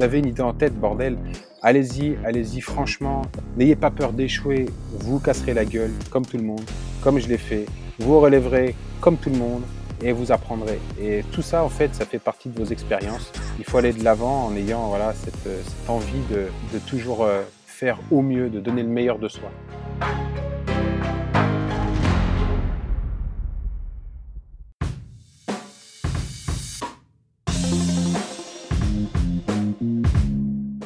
Vous avez une idée en tête, bordel. Allez-y, allez-y, franchement. N'ayez pas peur d'échouer. Vous casserez la gueule, comme tout le monde, comme je l'ai fait. Vous relèverez, comme tout le monde, et vous apprendrez. Et tout ça, en fait, ça fait partie de vos expériences. Il faut aller de l'avant en ayant voilà, cette, cette envie de, de toujours euh, faire au mieux, de donner le meilleur de soi.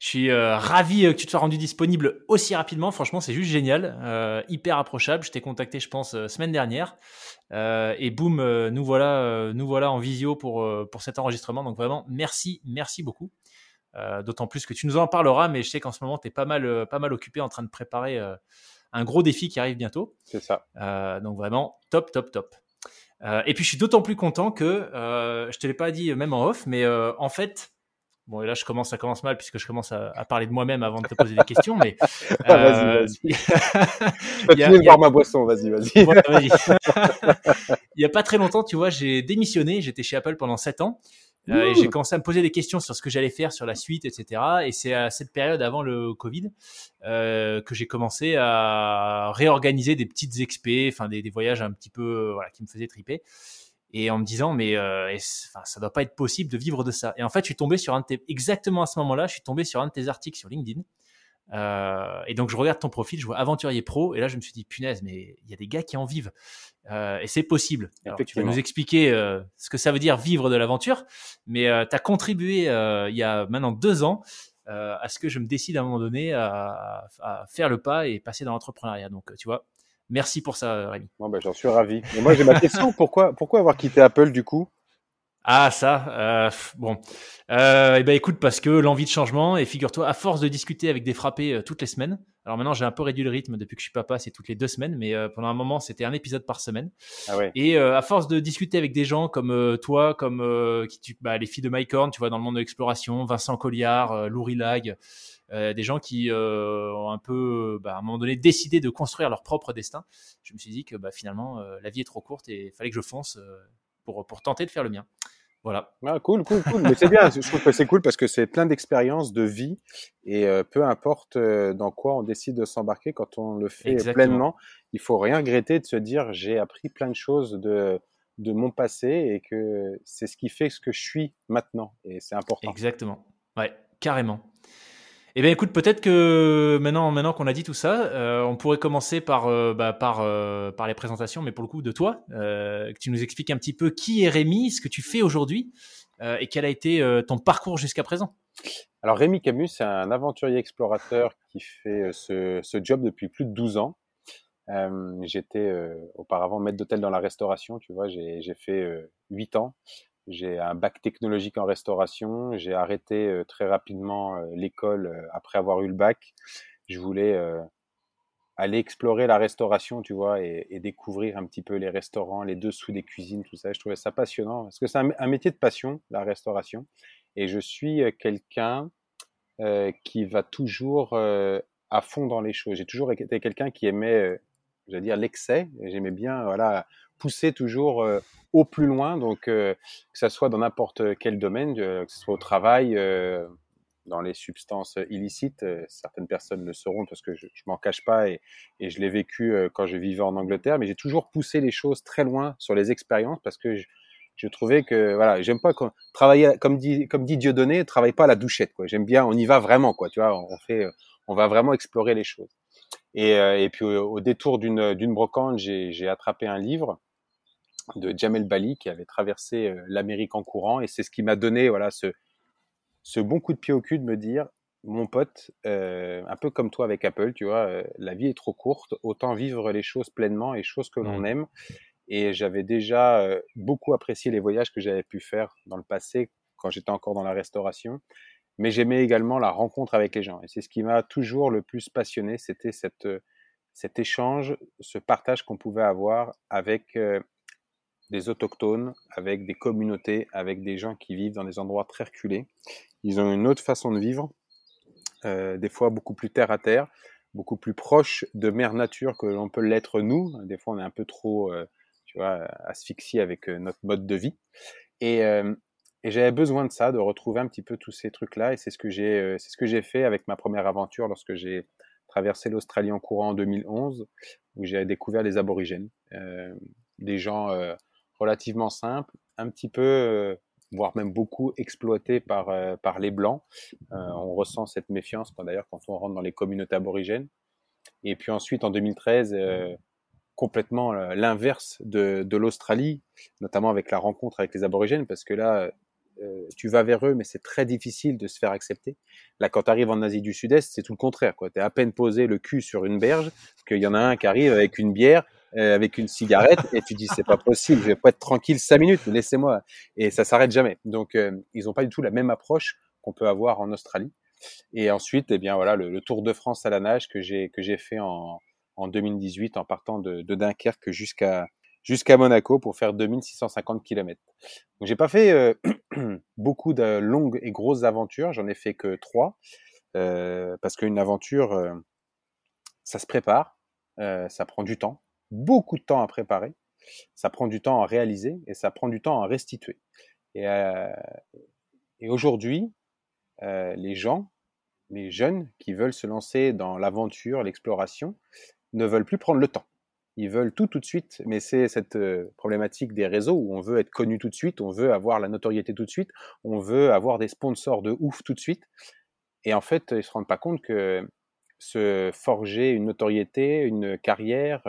Je suis euh, ravi euh, que tu te sois rendu disponible aussi rapidement. Franchement, c'est juste génial, euh, hyper approchable. Je t'ai contacté, je pense, semaine dernière, et boum, nous voilà, nous voilà en visio pour pour cet enregistrement. Donc vraiment, merci, merci beaucoup. D'autant plus que tu nous en parleras, mais je sais qu'en ce moment, tu es pas mal, pas mal occupé en train de préparer un gros défi qui arrive bientôt. C'est ça. donc vraiment, top, top, top. et puis je suis d'autant plus content que je te l'ai pas dit même en off, mais en fait Bon, et là, je commence, ça commence mal puisque je commence à, parler de moi-même avant de te poser des questions, mais. Ah, vas-y, euh, vas-y. je boire ma boisson, vas-y, vas-y. il n'y a pas très longtemps, tu vois, j'ai démissionné, j'étais chez Apple pendant 7 ans. Euh, et j'ai commencé à me poser des questions sur ce que j'allais faire sur la suite, etc. Et c'est à cette période avant le Covid euh, que j'ai commencé à réorganiser des petites expés, enfin des, des, voyages un petit peu voilà, qui me faisaient triper et en me disant mais euh, enfin, ça doit pas être possible de vivre de ça. Et en fait, je suis tombé sur un de tes, exactement à ce moment-là, je suis tombé sur un de tes articles sur LinkedIn. Euh, et donc je regarde ton profil, je vois aventurier pro, et là je me suis dit punaise, mais il y a des gars qui en vivent, euh, et c'est possible. Alors, tu vas nous expliquer euh, ce que ça veut dire vivre de l'aventure, mais tu as contribué il y a maintenant deux ans à ce que je me décide à un moment donné à, à faire le pas et passer dans l'entrepreneuriat. Donc tu vois, Merci pour ça, Rémi. Bon, ben, J'en suis ravi. Mais moi, j'ai ma question. pourquoi, pourquoi avoir quitté Apple du coup? Ah ça, euh, bon, euh, eh ben écoute parce que l'envie de changement et figure-toi à force de discuter avec des frappés euh, toutes les semaines. Alors maintenant j'ai un peu réduit le rythme depuis que je suis papa, c'est toutes les deux semaines, mais euh, pendant un moment c'était un épisode par semaine. Ah ouais. Et euh, à force de discuter avec des gens comme toi, comme qui, tu, bah, les filles de Mike Horn, tu vois dans le monde de l'exploration, Vincent Colliard, Louis Lag, euh, des gens qui euh, ont un peu, bah, à un moment donné, décidé de construire leur propre destin. Je me suis dit que bah, finalement, euh, la vie est trop courte et il fallait que je fonce pour, pour tenter de faire le mien. Voilà. Ah, cool, cool, cool. Mais c'est bien. Je trouve que c'est cool parce que c'est plein d'expériences, de vie, et peu importe dans quoi on décide de s'embarquer, quand on le fait pleinement, il faut rien regretter de se dire j'ai appris plein de choses de de mon passé et que c'est ce qui fait ce que je suis maintenant. Et c'est important. Exactement. Ouais, carrément. Eh bien, écoute, peut-être que maintenant, maintenant qu'on a dit tout ça, euh, on pourrait commencer par, euh, bah, euh, par les présentations, mais pour le coup de toi, que tu nous expliques un petit peu qui est Rémi, ce que tu fais aujourd'hui et quel a été ton parcours jusqu'à présent. Alors, Rémi Camus, c'est un aventurier explorateur qui fait ce, ce job depuis plus de 12 ans. J'étais auparavant maître d'hôtel dans la restauration, tu vois, j'ai fait 8 ans. J'ai un bac technologique en restauration. J'ai arrêté euh, très rapidement euh, l'école euh, après avoir eu le bac. Je voulais aller explorer la restauration, tu vois, et, découvrir un petit peu les restaurants, les dessous des cuisines, tout ça. Je trouvais ça passionnant parce que c'est un, métier de passion, la restauration. Et je suis quelqu'un qui va toujours à fond dans les choses. J'ai toujours été quelqu'un qui aimait, j'allais dire, l'excès. J'aimais bien, voilà, pousser toujours euh, au plus loin, donc euh, que ça soit dans n'importe quel domaine, euh, que ce soit au travail, dans les substances illicites. certaines personnes le sauront parce que je, je m'en cache pas et, et je l'ai vécu quand je vivais en Angleterre, mais j'ai toujours poussé les choses très loin sur les expériences parce que je, je trouvais que voilà, j'aime pas travailler comme dit comme dit Dieudonné, travaille pas à la douchette quoi. J'aime bien, on y va vraiment quoi, tu vois, on fait on va vraiment explorer les choses. Et, et puis au, détour d'une brocante, j'ai attrapé un livre de Jamel Bali qui avait traversé l'Amérique en courant et c'est ce qui m'a donné voilà ce, ce bon coup de pied au cul de me dire mon pote, euh, un peu comme toi avec Apple, tu vois, euh, la vie est trop courte, autant vivre les choses pleinement et choses que l'on mmh. aime. Et j'avais déjà euh, beaucoup apprécié les voyages que j'avais pu faire dans le passé quand j'étais encore dans la restauration. Mais j'aimais également la rencontre avec les gens. Et c'est ce qui m'a toujours le plus passionné, c'était cette, cet échange, ce partage qu'on pouvait avoir avec des autochtones, avec des communautés, avec des gens qui vivent dans des endroits très reculés. Ils ont une autre façon de vivre euh, des fois beaucoup plus terre à terre, beaucoup plus proche de mère nature que l'on peut l'être nous. Des fois, on est un peu trop, euh, tu vois, asphyxié avec euh, notre mode de vie. Et, et j'avais besoin de ça, de retrouver un petit peu tous ces trucs-là. Et c'est ce que j'ai, c'est ce que j'ai fait avec ma première aventure lorsque j'ai traversé l'Australie en courant en 2011, où j'ai découvert les aborigènes, des gens relativement simples, un petit peu voire même beaucoup exploité par, euh, par les Blancs. Euh, on ressent cette méfiance d'ailleurs quand on rentre dans les communautés aborigènes. Et puis ensuite, en 2013, euh, complètement l'inverse de, de l'Australie, notamment avec la rencontre avec les aborigènes, parce que là, tu vas vers eux, mais c'est très difficile de se faire accepter. Là, quand tu arrives en Asie du Sud-Est, c'est tout le contraire. Tu es à peine posé le cul sur une berge, qu'il y en a un qui arrive avec une bière, euh, avec une cigarette et tu dis c'est pas possible, je vais pas être tranquille cinq minutes, laissez-moi. Et ça s'arrête jamais. Donc euh, ils ont pas du tout la même approche qu'on peut avoir en Australie. Et ensuite, eh bien voilà, le, Tour de France à la nage que j'ai que j'ai fait en, en 2018 en partant de, Dunkerque jusqu'à jusqu'à Monaco pour faire 2650 km. Donc j'ai pas fait euh, beaucoup de longues et grosses aventures, j'en ai fait que trois euh, parce qu'une aventure ça se prépare, ça prend du temps beaucoup de temps à préparer, ça prend du temps à réaliser et ça prend du temps à restituer. Et, euh, aujourd'hui, euh, les gens, les jeunes qui veulent se lancer dans l'aventure, l'exploration, ne veulent plus prendre le temps. Ils veulent tout tout de suite, mais c'est cette euh, problématique des réseaux où on veut être connu tout de suite, on veut avoir la notoriété tout de suite, on veut avoir des sponsors de ouf tout de suite. Et en fait, ils se rendent pas compte que se forger une notoriété, une carrière,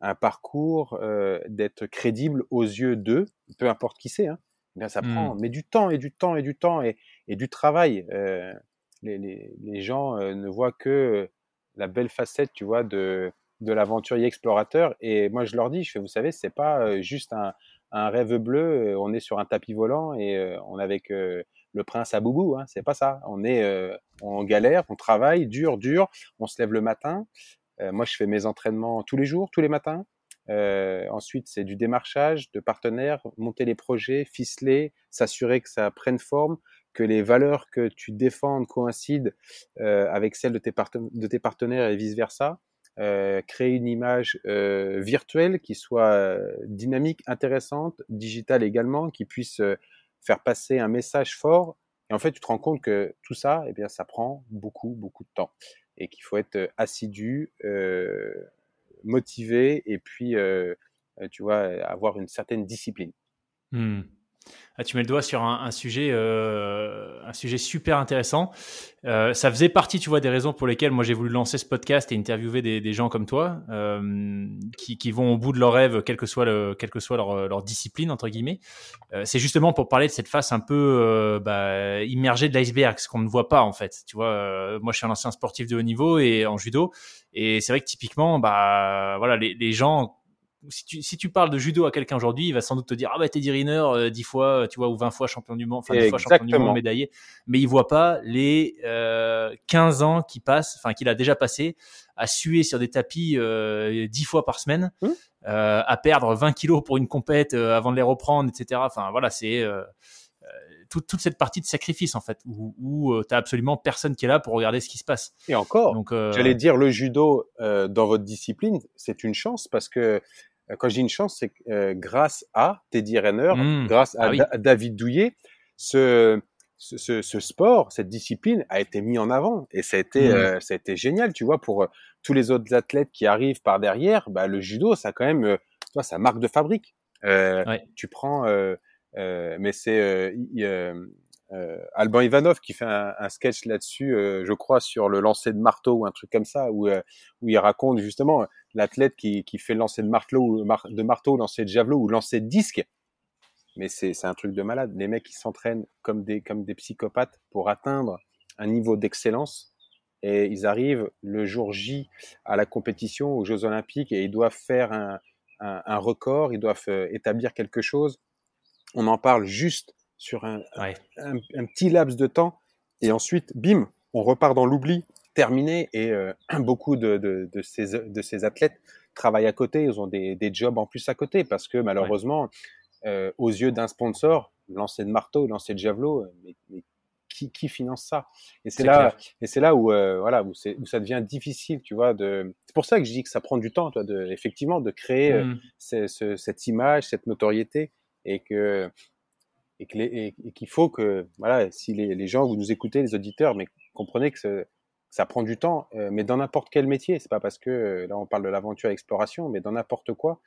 un parcours, euh, d'être crédible aux yeux d'eux, peu importe qui c'est, hein, eh bien ça prend mmh. mais du temps et du temps et du temps et, et du travail. Euh, les, les, les, gens euh, ne voient que la belle facette, tu vois, de, de l'aventurier explorateur. Et moi, je leur dis, je fais, vous savez, c'est pas juste un, un, rêve bleu. On est sur un tapis volant et on est avec le prince à boubou. Hein, c'est pas ça. On est en galère, on travaille dur, dur. On se lève le matin. Euh, moi, je fais mes entraînements tous les jours, tous les matins. Euh, ensuite, c'est du démarchage de partenaires, monter les projets, ficeler, s'assurer que ça prenne forme, que les valeurs que tu défends coïncident euh, avec celles de tes, partenaires et vice-versa. Euh, créer une image euh, virtuelle qui soit euh, dynamique, intéressante, digitale également, qui puisse faire passer un message fort. Et en fait, tu te rends compte que tout ça, eh bien, ça prend beaucoup, beaucoup de temps et qu'il faut être assidu, euh, motivé et puis, euh, tu vois, avoir une certaine discipline. Mmh. Ah, tu mets le doigt sur un, sujet, euh, un sujet super intéressant. Euh, ça faisait partie, tu vois, des raisons pour lesquelles moi j'ai voulu lancer ce podcast et interviewer des, gens comme toi euh, qui, vont au bout de leur rêve, quelle que soit, leur, discipline entre guillemets. c'est justement pour parler de cette face un peu bah, immergée de l'iceberg, ce qu'on ne voit pas en fait. Tu vois, moi je suis un ancien sportif de haut niveau et en judo, et c'est vrai que typiquement, bah voilà, les gens si tu, si tu parles de judo à quelqu'un aujourd'hui, il va sans doute te dire ah bah Teddy Riner euh, 10 fois, tu vois, ou 20 fois champion du monde, enfin 10 fois champion du monde médaillé, mais il voit pas les euh, 15 ans qui passent, enfin qu'il a déjà passé à suer sur des tapis euh, 10 fois par semaine, mmh. euh, à perdre 20 kilos pour une compète euh, avant de les reprendre, etc. Enfin voilà, c'est euh, toute, toute, cette partie de sacrifice en fait, où, où tu as absolument personne qui est là pour regarder ce qui se passe. Et encore, j'allais dire le judo dans votre discipline, c'est une chance parce que euh, quand je dis une chance, c'est euh, grâce à Teddy Renner, mmh. grâce à, ah David Douillet, ce, ce, ce, sport, cette discipline a été mis en avant et ça a été, mmh. euh, ça a été génial, tu vois, pour tous les autres athlètes qui arrivent par derrière. Bah, le judo, ça a quand même, toi, ça marque de fabrique. Ouais. Tu prends, mais c'est euh, Alban Ivanov qui fait un, sketch là-dessus, euh, je crois, sur le lancer de marteau ou un truc comme ça, où, euh, où il raconte justement l'athlète qui, qui fait le lancer de marteau, ou de marteau, lancer de javelot ou lancer de disque. Mais c'est un truc de malade. Les mecs, ils s'entraînent comme des, comme des psychopathes pour atteindre un niveau d'excellence. Et ils arrivent le jour J à la compétition, aux Jeux Olympiques, et ils doivent faire un, un, un record, ils doivent établir quelque chose. On en parle juste sur un, un, petit laps de temps. Et ensuite, bim, on repart dans l'oubli, terminé. Et euh, beaucoup de, de, de, ces, de ces athlètes travaillent à côté, ils ont des, des jobs en plus à côté, parce que malheureusement, euh, aux yeux d'un sponsor, lancer de marteau, lancer de javelot, euh, mais, mais qui, qui, finance ça? Et c'est là, et c'est là où euh, voilà où, où, ça devient difficile, tu vois. De... C'est pour ça que je dis que ça prend du temps, toi, de, effectivement, de créer mmh. ce, cette image, cette notoriété, et que et qu'il faut que, voilà, si les, les, gens, vous nous écoutez, les auditeurs, mais comprenez que ça prend du temps, euh, mais dans n'importe quel métier, c'est pas parce que euh, là on parle de l'aventure exploration, mais dans n'importe quoi,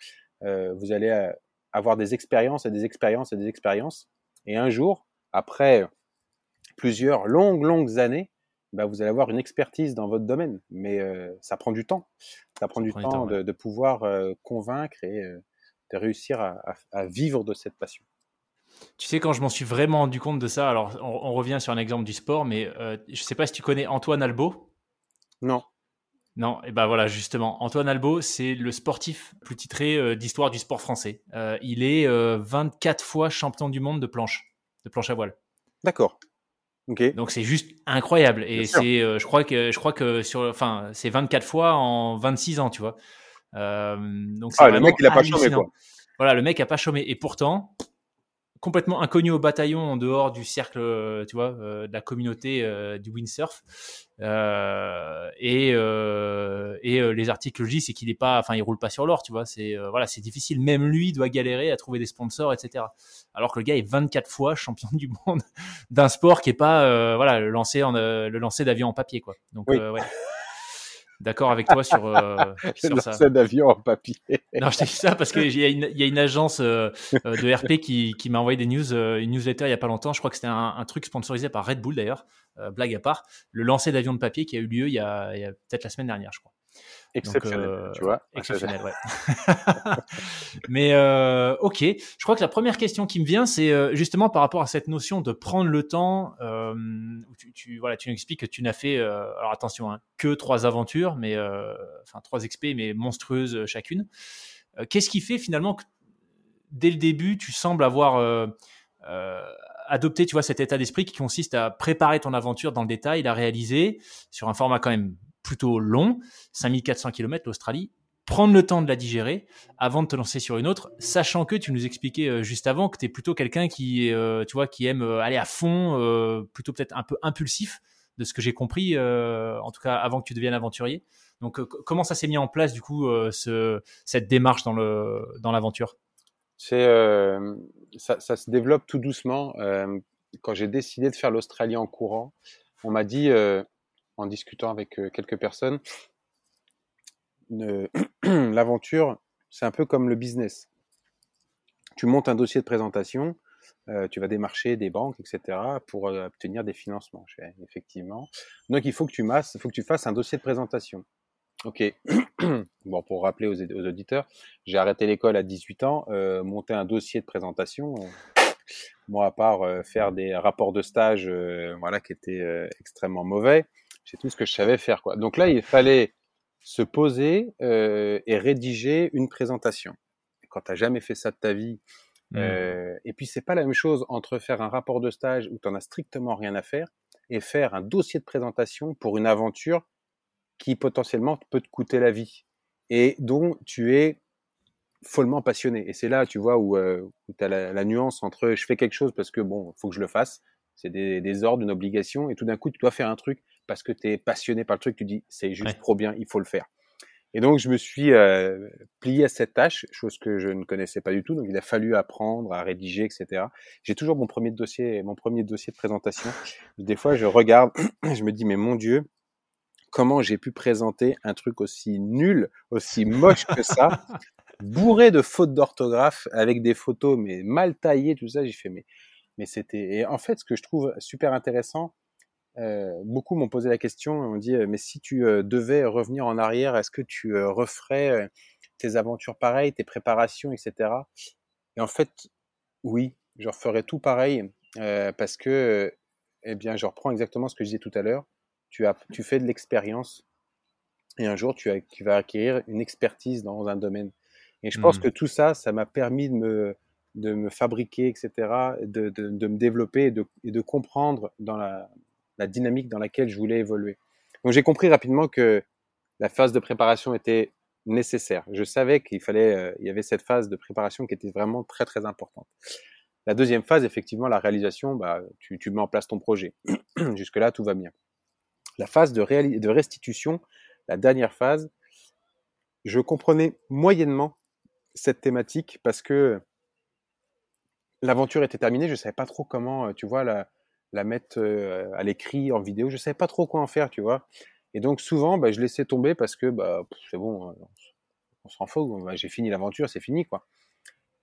euh, vous allez avoir des expériences et des expériences et des expériences, et un jour, après plusieurs longues longues années, bah, vous allez avoir une expertise dans votre domaine, mais ça prend du temps, ça prend ça du prend temps, temps de, de, pouvoir convaincre et de réussir à, à, à vivre de cette passion. Tu sais, quand je m'en suis vraiment rendu compte de ça, alors on, on revient sur un exemple du sport, mais euh, je ne sais pas si tu connais Antoine Albo. Non. Non, et ben voilà, justement, Antoine Albo, c'est le sportif plus titré euh, d'histoire du sport français. Euh, il est 24 fois champion du monde de planche, de planche à voile. D'accord. Okay. Donc c'est juste incroyable et c'est, je crois que je crois que sur, enfin, c'est 24 fois en 26 ans, tu vois. donc ah, le mec il a pas chômé quoi. Voilà, le mec a pas chômé et pourtant, complètement inconnu au bataillon en dehors du cercle, euh, tu vois, euh, de la communauté euh, du windsurf. Euh, et euh, et les articles que je dis, c'est qu'il est pas, enfin, il roule pas sur l'or, tu vois. C'est voilà, c'est difficile. Même lui doit galérer à trouver des sponsors, etc. Alors que le gars est 24 fois champion du monde d'un sport qui est pas, voilà, le lancer en, le lancer d'avion en papier, quoi. Donc oui. ouais d'accord avec toi sur, euh, sur ça. d'avion en papier. non, je t'ai dit ça parce qu'il y, y a une agence euh, euh de RP qui, qui m'a envoyé des news, euh, une newsletter il y a pas longtemps. Je crois que c'était un, un, truc sponsorisé par Red Bull d'ailleurs, euh, blague à part. Le lancer d'avion de papier qui a eu lieu il y a, il y a peut-être la semaine dernière, je crois. Exceptionnel, Donc, euh, tu vois. Exceptionnel, ouais. Mais euh, ok, je crois que la première question qui me vient, c'est euh, justement par rapport à cette notion de prendre le temps. Euh, tu, tu, voilà, tu nous expliques que tu n'as fait, euh, alors attention, hein, que trois aventures, mais euh, enfin trois expés, mais monstrueuses chacune. Qu'est-ce qui fait finalement que dès le début, tu sembles avoir adopté, tu vois, cet état d'esprit qui consiste à préparer ton aventure dans le détail, la réaliser sur un format quand même plutôt long, 5400 km l'Australie, prendre le temps de la digérer avant de te lancer sur une autre, sachant que tu nous expliquais euh, juste avant que tu es plutôt quelqu'un qui, euh, tu vois, qui aime euh, aller à fond, plutôt peut-être un peu impulsif, de ce que j'ai compris, en tout cas avant que tu deviennes aventurier. Donc comment ça s'est mis en place du coup ce, cette démarche dans l'aventure? Ça, se développe tout doucement. quand j'ai décidé de faire l'Australie en courant, on m'a dit en discutant avec euh, quelques personnes, l'aventure, c'est un peu comme le business. Tu montes un dossier de présentation, euh, tu vas démarcher des banques, etc., pour euh, obtenir des financements. Effectivement. Donc, il faut que tu fasses un dossier de présentation. Ok. bon, pour rappeler aux, auditeurs, j'ai arrêté l'école à 18 ans, euh, monter un dossier de présentation. moi, à part faire des rapports de stage, voilà, qui étaient extrêmement mauvais, c'est tout ce que je savais faire. Quoi. Donc là, il fallait se poser euh, et rédiger une présentation. Quand tu n'as jamais fait ça de ta vie, mmh. euh, et puis c'est pas la même chose entre faire un rapport de stage où tu n'en as strictement rien à faire et faire un dossier de présentation pour une aventure qui potentiellement peut te coûter la vie et dont tu es follement passionné. Et c'est là, tu vois, où, euh, où tu as la, la, nuance entre je fais quelque chose parce que bon, faut que je le fasse, c'est des, des ordres, une obligation, et tout d'un coup, tu dois faire un truc parce que tu es passionné par le truc, tu dis c'est juste ouais. trop bien, il faut le faire. Et donc je me suis euh, plié à cette tâche, chose que je ne connaissais pas du tout. Donc il a fallu apprendre à rédiger, etc. J'ai toujours mon premier dossier, mon premier dossier de présentation. Des fois je regarde, je me dis mais mon Dieu, comment j'ai pu présenter un truc aussi nul, aussi moche que ça, bourré de fautes d'orthographe, avec des photos mais mal taillées, tout ça. J'ai fait mais mais c'était. Et en fait, ce que je trouve super intéressant, beaucoup m'ont posé la question, on dit, mais si tu devais revenir en arrière, est-ce que tu referais tes aventures pareilles, tes préparations, etc. Et en fait, oui, je referais tout pareil parce que, eh bien, je reprends exactement ce que je disais tout à l'heure. Tu, as, tu fais de l'expérience et un jour, tu, as, tu vas acquérir une expertise dans un domaine. Et je pense mmh. que tout ça, ça m'a permis de me, de me fabriquer, etc., de, de, de me développer et de, et de comprendre dans la, la, dynamique dans laquelle je voulais évoluer. Donc j'ai compris rapidement que la phase de préparation était nécessaire. Je savais qu'il fallait, euh, il y avait cette phase de préparation qui était vraiment très très importante. La deuxième phase, effectivement, la réalisation, bah, tu, mets en place ton projet. Jusque-là, tout va bien. La phase de, de restitution, la dernière phase, je comprenais moyennement cette thématique parce que l'aventure était terminée, je savais pas trop comment, euh, tu vois, la, la mettre euh, à l'écrit, en vidéo, je savais pas trop quoi en faire, tu vois. Et donc souvent, bah, je laissais tomber parce que bah, c'est bon, euh, on s'en fout, bah, j'ai fini l'aventure, c'est fini, quoi.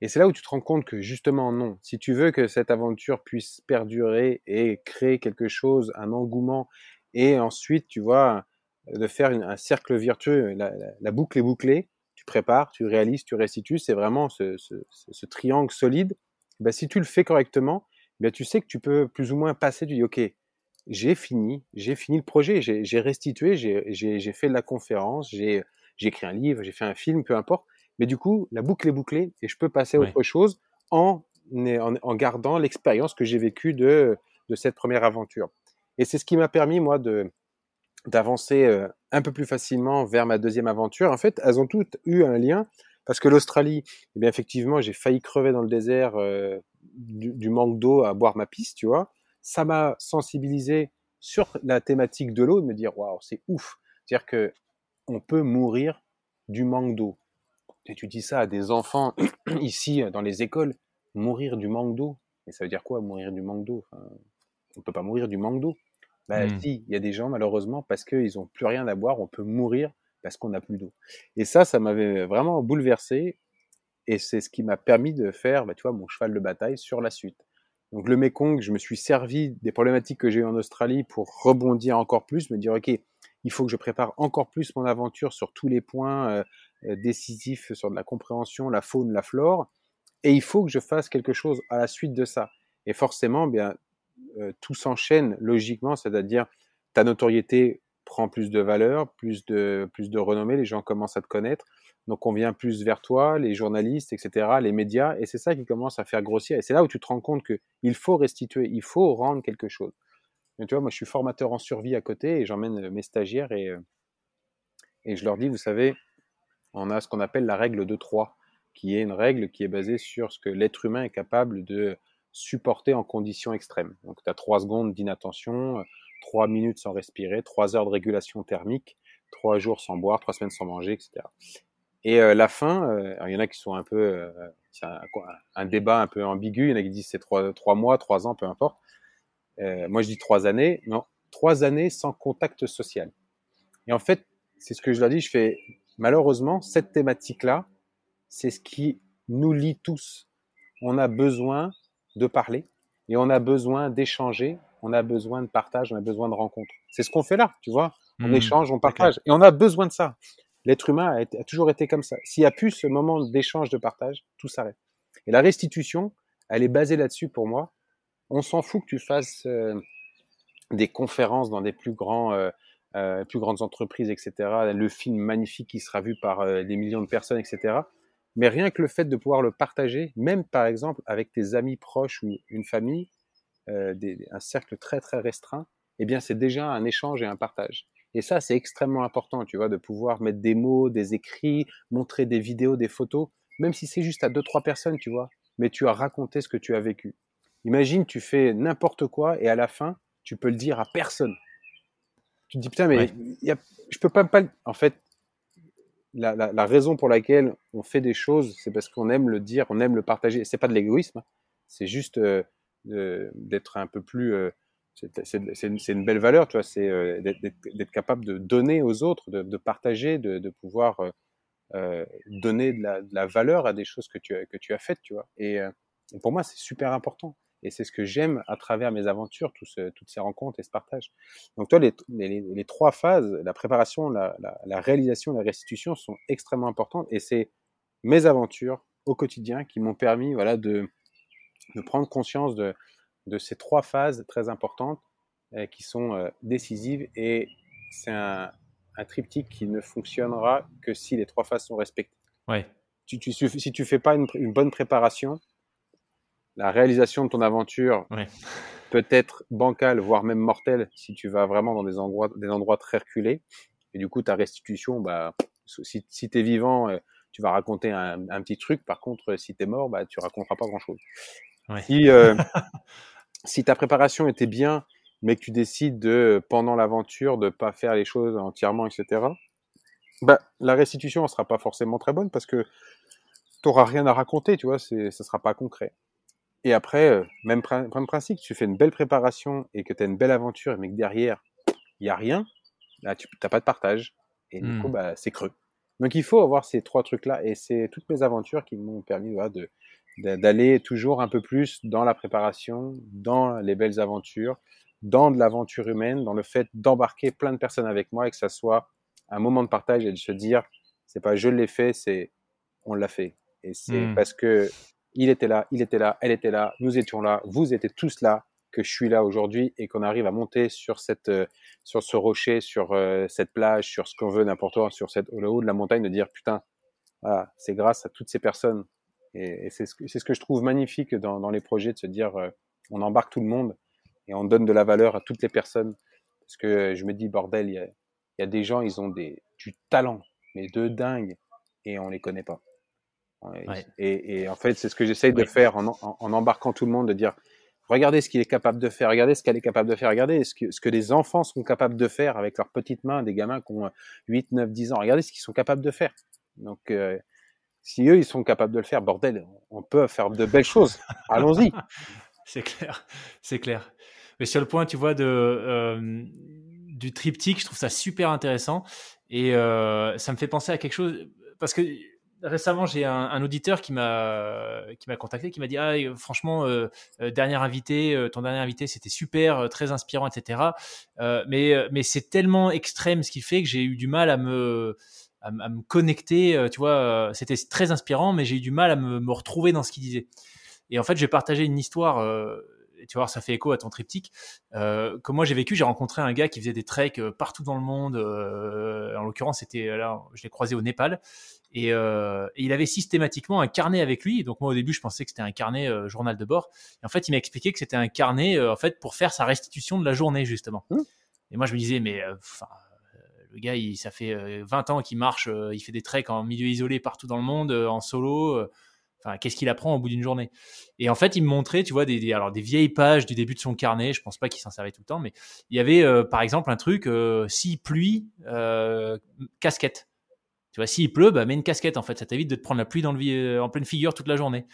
Et c'est là où tu te rends compte que justement non, si tu veux que cette aventure puisse perdurer et créer quelque chose, un engouement, et ensuite, tu vois, de faire un cercle vertueux, la, boucle est bouclée, tu prépares, tu réalises, tu restitues, c'est vraiment ce, ce, ce, triangle solide bah, si tu le fais correctement, bah, tu sais que tu peux plus ou moins passer, tu dis, OK, j'ai fini, j'ai fini le projet, j'ai restitué, j'ai fait de la conférence, j'ai écrit un livre, j'ai fait un film, peu importe. Mais du coup, la boucle est bouclée et je peux passer à autre chose en, en, en gardant l'expérience que j'ai vécue de, de cette première aventure. Et c'est ce qui m'a permis, moi, de d'avancer euh, un peu plus facilement vers ma deuxième aventure. En fait, elles ont toutes eu un lien parce que l'Australie, eh bien effectivement, j'ai failli crever dans le désert euh, du, manque d'eau à boire ma piste, tu vois. Ça m'a sensibilisé sur la thématique de l'eau, de me dire waouh, c'est ouf. C'est-à-dire que on peut mourir du manque d'eau. Et tu dis ça à des enfants ici dans les écoles, mourir du manque d'eau. Et ça veut dire quoi, mourir du manque d'eau? Enfin, On peut pas mourir du manque d'eau. Ben mmh. si, il y a des gens malheureusement parce qu'ils ont plus rien à boire, on peut mourir parce qu'on n'a plus d'eau. Et ça, ça m'avait vraiment bouleversé. Et c'est ce qui m'a permis de faire, bah, tu vois, mon cheval de bataille sur la suite. Donc le Mekong, je me suis servi des problématiques que j'ai eues en Australie pour rebondir encore plus, me dire, OK, il faut que je prépare encore plus mon aventure sur tous les points euh, euh, décisifs, sur de la compréhension, la faune, la flore. Et il faut que je fasse quelque chose à la suite de ça. Et forcément, bien, euh, tout s'enchaîne logiquement, c'est-à-dire ta notoriété prend plus de valeur, plus de, plus de renommée, les gens commencent à te connaître. Donc on vient plus vers toi, les journalistes, etc., les médias, et c'est ça qui commence à faire grossir. Et c'est là où tu te rends compte qu'il faut restituer, il faut rendre quelque chose. tu vois, moi je suis formateur en survie à côté et j'emmène mes stagiaires et, euh, et je leur dis, vous savez, on a ce qu'on appelle la règle de 3, qui est une règle qui est basée sur ce que l'être humain est capable de supporter en conditions extrêmes. Donc tu as 3 secondes d'inattention, trois minutes sans respirer, trois heures de régulation thermique, trois jours sans boire, trois semaines sans manger, etc. Et euh, la fin, euh, il y en a qui sont un peu, euh, c'est un, débat un peu ambigu. Il y en a qui disent c'est trois, trois mois, trois ans, peu importe. moi, je dis trois années. Non, trois années sans contact social. Et en fait, c'est ce que je leur dis. Je fais malheureusement cette thématique-là, c'est ce qui nous lie tous. On a besoin de parler et on a besoin d'échanger on a besoin de partage, on a besoin de rencontres. C'est ce qu'on fait là, tu vois. On hmm, échange, on partage. Et on a besoin de ça. L'être humain a, toujours été comme ça. S'il n'y a plus ce moment d'échange, de partage, tout s'arrête. Et la restitution, elle est basée là-dessus pour moi. On s'en fout que tu fasses euh, des conférences dans des plus grands, euh, euh, grandes entreprises, etc. Le film magnifique qui sera vu par des millions de personnes, etc. Mais rien que le fait de pouvoir le partager, même par exemple avec tes amis proches ou une famille, un cercle très très restreint, eh bien c'est déjà un échange et un partage. Et ça, c'est extrêmement important, tu vois, de pouvoir mettre des mots, des écrits, montrer des vidéos, des photos, même si c'est juste à deux trois personnes, tu vois, mais tu as raconté ce que tu as vécu. Imagine, tu fais n'importe quoi et à la fin, tu peux le dire à personne. Tu te dis putain, mais y a, je peux pas, pas. En fait, la, la, la, raison pour laquelle on fait des choses, c'est parce qu'on aime le dire, on aime le partager. C'est pas de l'égoïsme, hein. c'est juste euh, d'être un peu plus. Euh, c'est une belle valeur, tu vois, c'est euh, d'être capable de donner aux autres, de, partager, de, pouvoir euh, donner de la, valeur à des choses que tu as, que tu as faites, tu vois. Et, pour moi, c'est super important. Et c'est ce que j'aime à travers mes aventures, tout toutes ces rencontres et ce partage. Donc toi, les, les, les trois phases, la préparation, la, la, la, réalisation, la restitution sont extrêmement importantes. Et c'est mes aventures au quotidien qui m'ont permis voilà, de, de prendre conscience de, de ces trois phases très importantes euh, qui sont euh, décisives. Et c'est un, un triptyque qui ne fonctionnera que si les trois phases sont respectées. Ouais. Tu, tu, si tu fais pas une, une bonne préparation, la réalisation de ton aventure ouais. peut être bancale, voire même mortelle, si tu vas vraiment dans des endroits, des endroits très reculés. Et du coup, ta restitution, bah, si, si tu es vivant, euh, tu vas raconter un, un, petit truc. Par contre, si tu es mort, bah, tu raconteras pas grand-chose. Ouais. Si, euh, si ta préparation était bien, mais que tu décides de, pendant l'aventure, de pas faire les choses entièrement, etc., bah, la restitution ne sera pas forcément très bonne parce que tu n'auras rien à raconter, tu vois, c'est, ça sera pas concret. Et après, euh, même, principe, tu fais une belle préparation et que tu as une belle aventure, mais que derrière, il n'y a rien, là, tu n'as pas de partage. Et du coup, bah, c'est creux. Donc, il faut avoir ces trois trucs-là. Et c'est toutes mes aventures qui m'ont permis voilà, de- d'aller toujours un peu plus dans la préparation, dans les belles aventures, dans de l'aventure humaine, dans le fait d'embarquer plein de personnes avec moi et que ça soit un moment de partage et de se dire, c'est pas je l'ai fait, c'est on l'a fait. Et c'est Hmm. parce que il était là, il était là, elle était là, nous étions là, vous étiez tous là, que je suis là aujourd'hui et qu'on arrive à monter sur cette, euh, sur ce rocher, sur euh, cette plage, sur ce qu'on veut, n'importe où, sur cette, le haut de la montagne, de dire putain, voilà, c'est grâce à toutes ces personnes. Et, et c'est ce, que- c'est ce que je trouve magnifique dans, dans les projets, de se dire euh, on embarque tout le monde et on donne de la valeur à toutes les personnes. Parce que je me dis, bordel, il y a, il y a des gens, ils ont des, du talent, mais de dingue, et on les connaît pas. Et, Ouais. et, et en fait, c'est ce que j'essaye de faire en, en, en embarquant tout le monde, de dire, regardez ce qu'il est capable de faire, regardez ce qu'elle est capable de faire, regardez ce que, ce que les enfants sont capables de faire avec leurs petites mains, des gamins qui ont 8, 9, 10 ans, regardez ce qu'ils sont capables de faire. Donc, euh, si eux, ils sont capables de le faire, bordel, on peut faire de belles choses. Allons-y. C'est clair, c'est clair. Mais sur le point, tu vois, de, euh, du triptyque, je trouve ça super intéressant. Et euh, ça me fait penser à quelque chose, parce que récemment, j'ai un, un auditeur qui m'a qui m'a contacté, qui m'a dit, ah, franchement, euh, euh, dernier invité, euh, ton dernier invité, c'était super, très inspirant, etc. Mais mais c'est tellement extrême ce qu'il fait que j'ai eu du mal à me à, me connecter. euh, Tu vois, euh, c'était très inspirant, mais j'ai eu du mal à me, me retrouver dans ce qu'il disait. Et en fait, je vais partager une histoire. euh, et tu vois, ça fait écho à ton triptyque. Euh, que moi j'ai vécu, j'ai rencontré un gars qui faisait des treks partout dans le monde. euh, en l'occurrence, c'était là, je l'ai croisé au Népal. Et, euh, et il avait systématiquement un carnet avec lui. Donc moi au début, je pensais que c'était un carnet journal de bord. Et en fait, il m'a expliqué que c'était un carnet en fait pour faire sa restitution de la journée justement. Mmh. Et moi je me disais, mais enfin. Euh, le gars, il, ça fait euh, 20 ans qu'il marche, euh, il fait des treks en milieu isolé partout dans le monde, euh, en solo. euh, Enfin, qu'est-ce qu'il apprend au bout d'une journée? Et en fait, il me montrait, tu vois, des, des- alors des vieilles pages du début de son carnet. Je pense pas qu'il s'en servait tout le temps, mais il y avait, euh, par exemple, un truc euh, s'il pluie, euh, casquette. Tu vois, s'il pleut, bah, mets une casquette. En fait, ça t'évite de te prendre la pluie dans le, euh, en pleine figure toute la journée.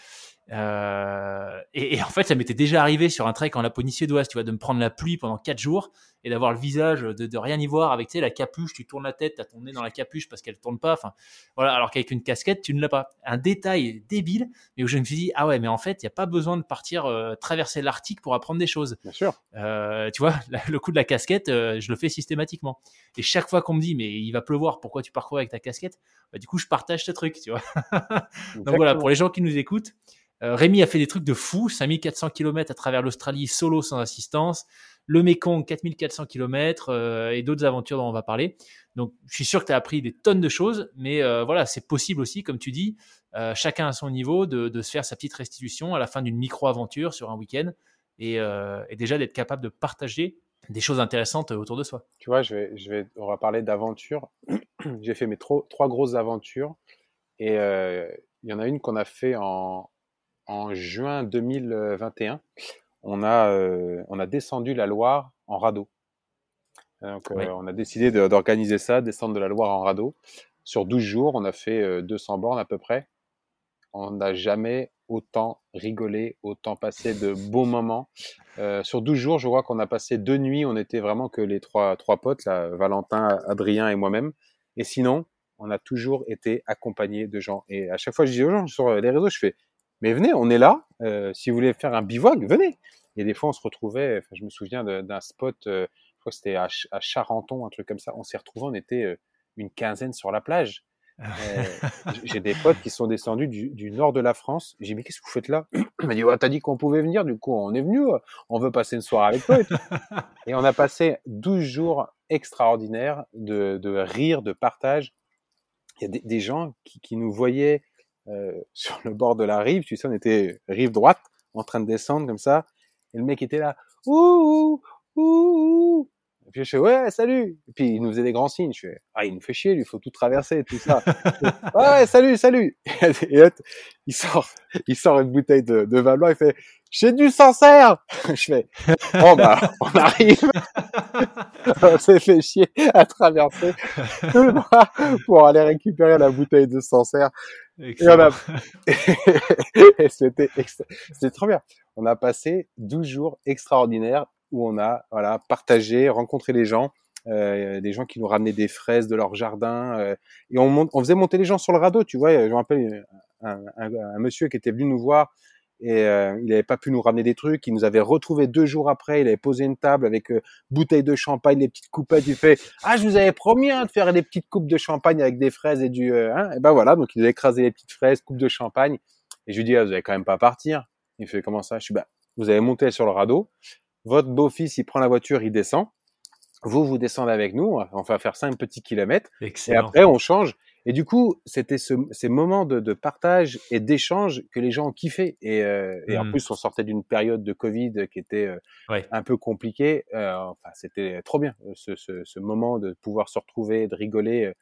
Euh, et, et en fait, ça m'était déjà arrivé sur un trek en Laponie suédoise, tu vois, de me prendre la pluie pendant quatre jours et d'avoir le visage, de, de rien y voir avec, tu sais, la capuche, tu tournes la tête, t'as ton nez dans la capuche parce qu'elle tourne pas. Enfin, voilà. Alors qu'avec une casquette, tu ne l'as pas. Un détail débile, mais où je me suis dit, ah ouais, mais en fait, il n'y a pas besoin de partir euh, traverser l'Arctique pour apprendre des choses. Bien sûr. Euh, tu vois, la- le coup de la casquette, je le fais systématiquement. Et chaque fois qu'on me dit, mais il va pleuvoir, pourquoi tu parcours avec ta casquette? Bah, Du coup, je partage ce truc, tu vois. Donc voilà, pour les gens qui nous écoutent, Rémi a fait des trucs de fou, 5400 km à travers l'Australie solo sans assistance, le Mekong 4400 km euh, et d'autres aventures dont on va parler. Donc je suis sûr que tu as appris des tonnes de choses, mais euh, voilà, c'est possible aussi, comme tu dis, euh, chacun à son niveau, de, se faire sa petite restitution à la fin d'une micro-aventure sur un week-end et, euh, déjà d'être capable de partager des choses intéressantes autour de soi. Tu vois, je vais, on va parler d'aventure. J'ai fait mes tro- trois grosses aventures et euh, il y en a une qu'on a fait en, en juin 2021. On a, euh, on a descendu la Loire en radeau. Donc, euh, on a décidé de- d'organiser ça, descendre de la Loire en radeau. Sur 12 jours, on a fait euh, 200 bornes à peu près. On n'a jamais autant rigolé, autant passé de bons moments. Euh, sur 12 jours, je vois qu'on a passé deux nuits. On était vraiment que les trois, trois potes, là, Valentin, Adrien et moi-même. Et sinon, on a toujours été accompagné de gens. Et à chaque fois, je dis aux gens sur les réseaux, je fais, mais venez, on est là. si vous voulez faire un bivouac, venez. Et des fois, on se retrouvait. Enfin, je me souviens d'un spot. je crois que c'était à, à, Charenton, un truc comme ça. On s'est retrouvés. On était une quinzaine sur la plage. j'ai des potes qui sont descendus du, du nord de la France. J'ai dit, mais qu'est-ce que vous faites là? Il m'a dit, t'as dit qu'on pouvait venir, du coup, on est venu, on veut passer une soirée avec toi. Et, on a passé 12 jours extraordinaires de, de rire, de partage. Il y a des, des gens qui, qui, nous voyaient euh, sur le bord de la rive, tu sais, on était rive droite, en train de descendre comme ça, et le mec était là, ouh, ouh, ouh, puis je fais ouais salut. Et puis il nous faisait des grands signes. Je fais ah il nous fait chier, lui, il faut tout traverser, tout ça. ouais salut salut. Et il sort, il sort une bouteille de, de vin blanc. Il fait j'ai du Sancerre. Je fais bon bah on arrive. on s'est fait chier à traverser tout le bras pour aller récupérer la bouteille de Sancerre. Et on a et c'était c'était trop bien. On a passé 12 jours extraordinaires où on a voilà partagé, rencontré les gens, euh, des gens qui nous ramenaient des fraises de leur jardin euh, et on, on faisait monter les gens sur le radeau. Tu vois, je me rappelle un, un, un monsieur qui était venu nous voir et euh, il n'avait pas pu nous ramener des trucs. Il nous avait retrouvé deux jours après. Il avait posé une table avec euh, bouteilles de champagne, des petites coupettes. Il fait ah je vous avais promis hein, de faire des petites coupes de champagne avec des fraises et du euh, hein. et ben voilà donc il a écrasé les petites fraises, coupe de champagne. Et je lui dis ah, vous allez quand même pas partir. Il fait comment ça? Je suis bah vous avez monté sur le radeau. Votre beau-fils, il prend la voiture, il descend. Vous, vous descendez avec nous. On va faire cinq petits kilomètres. Et après, on change. Et du coup, c'était ce, ces moments de, de partage et d'échange que les gens ont kiffé. Et, euh, et en mmh. plus, on sortait d'une période de Covid qui était euh, un peu compliquée. Euh, enfin, c'était trop bien, ce, ce, ce, moment de pouvoir se retrouver, de rigoler.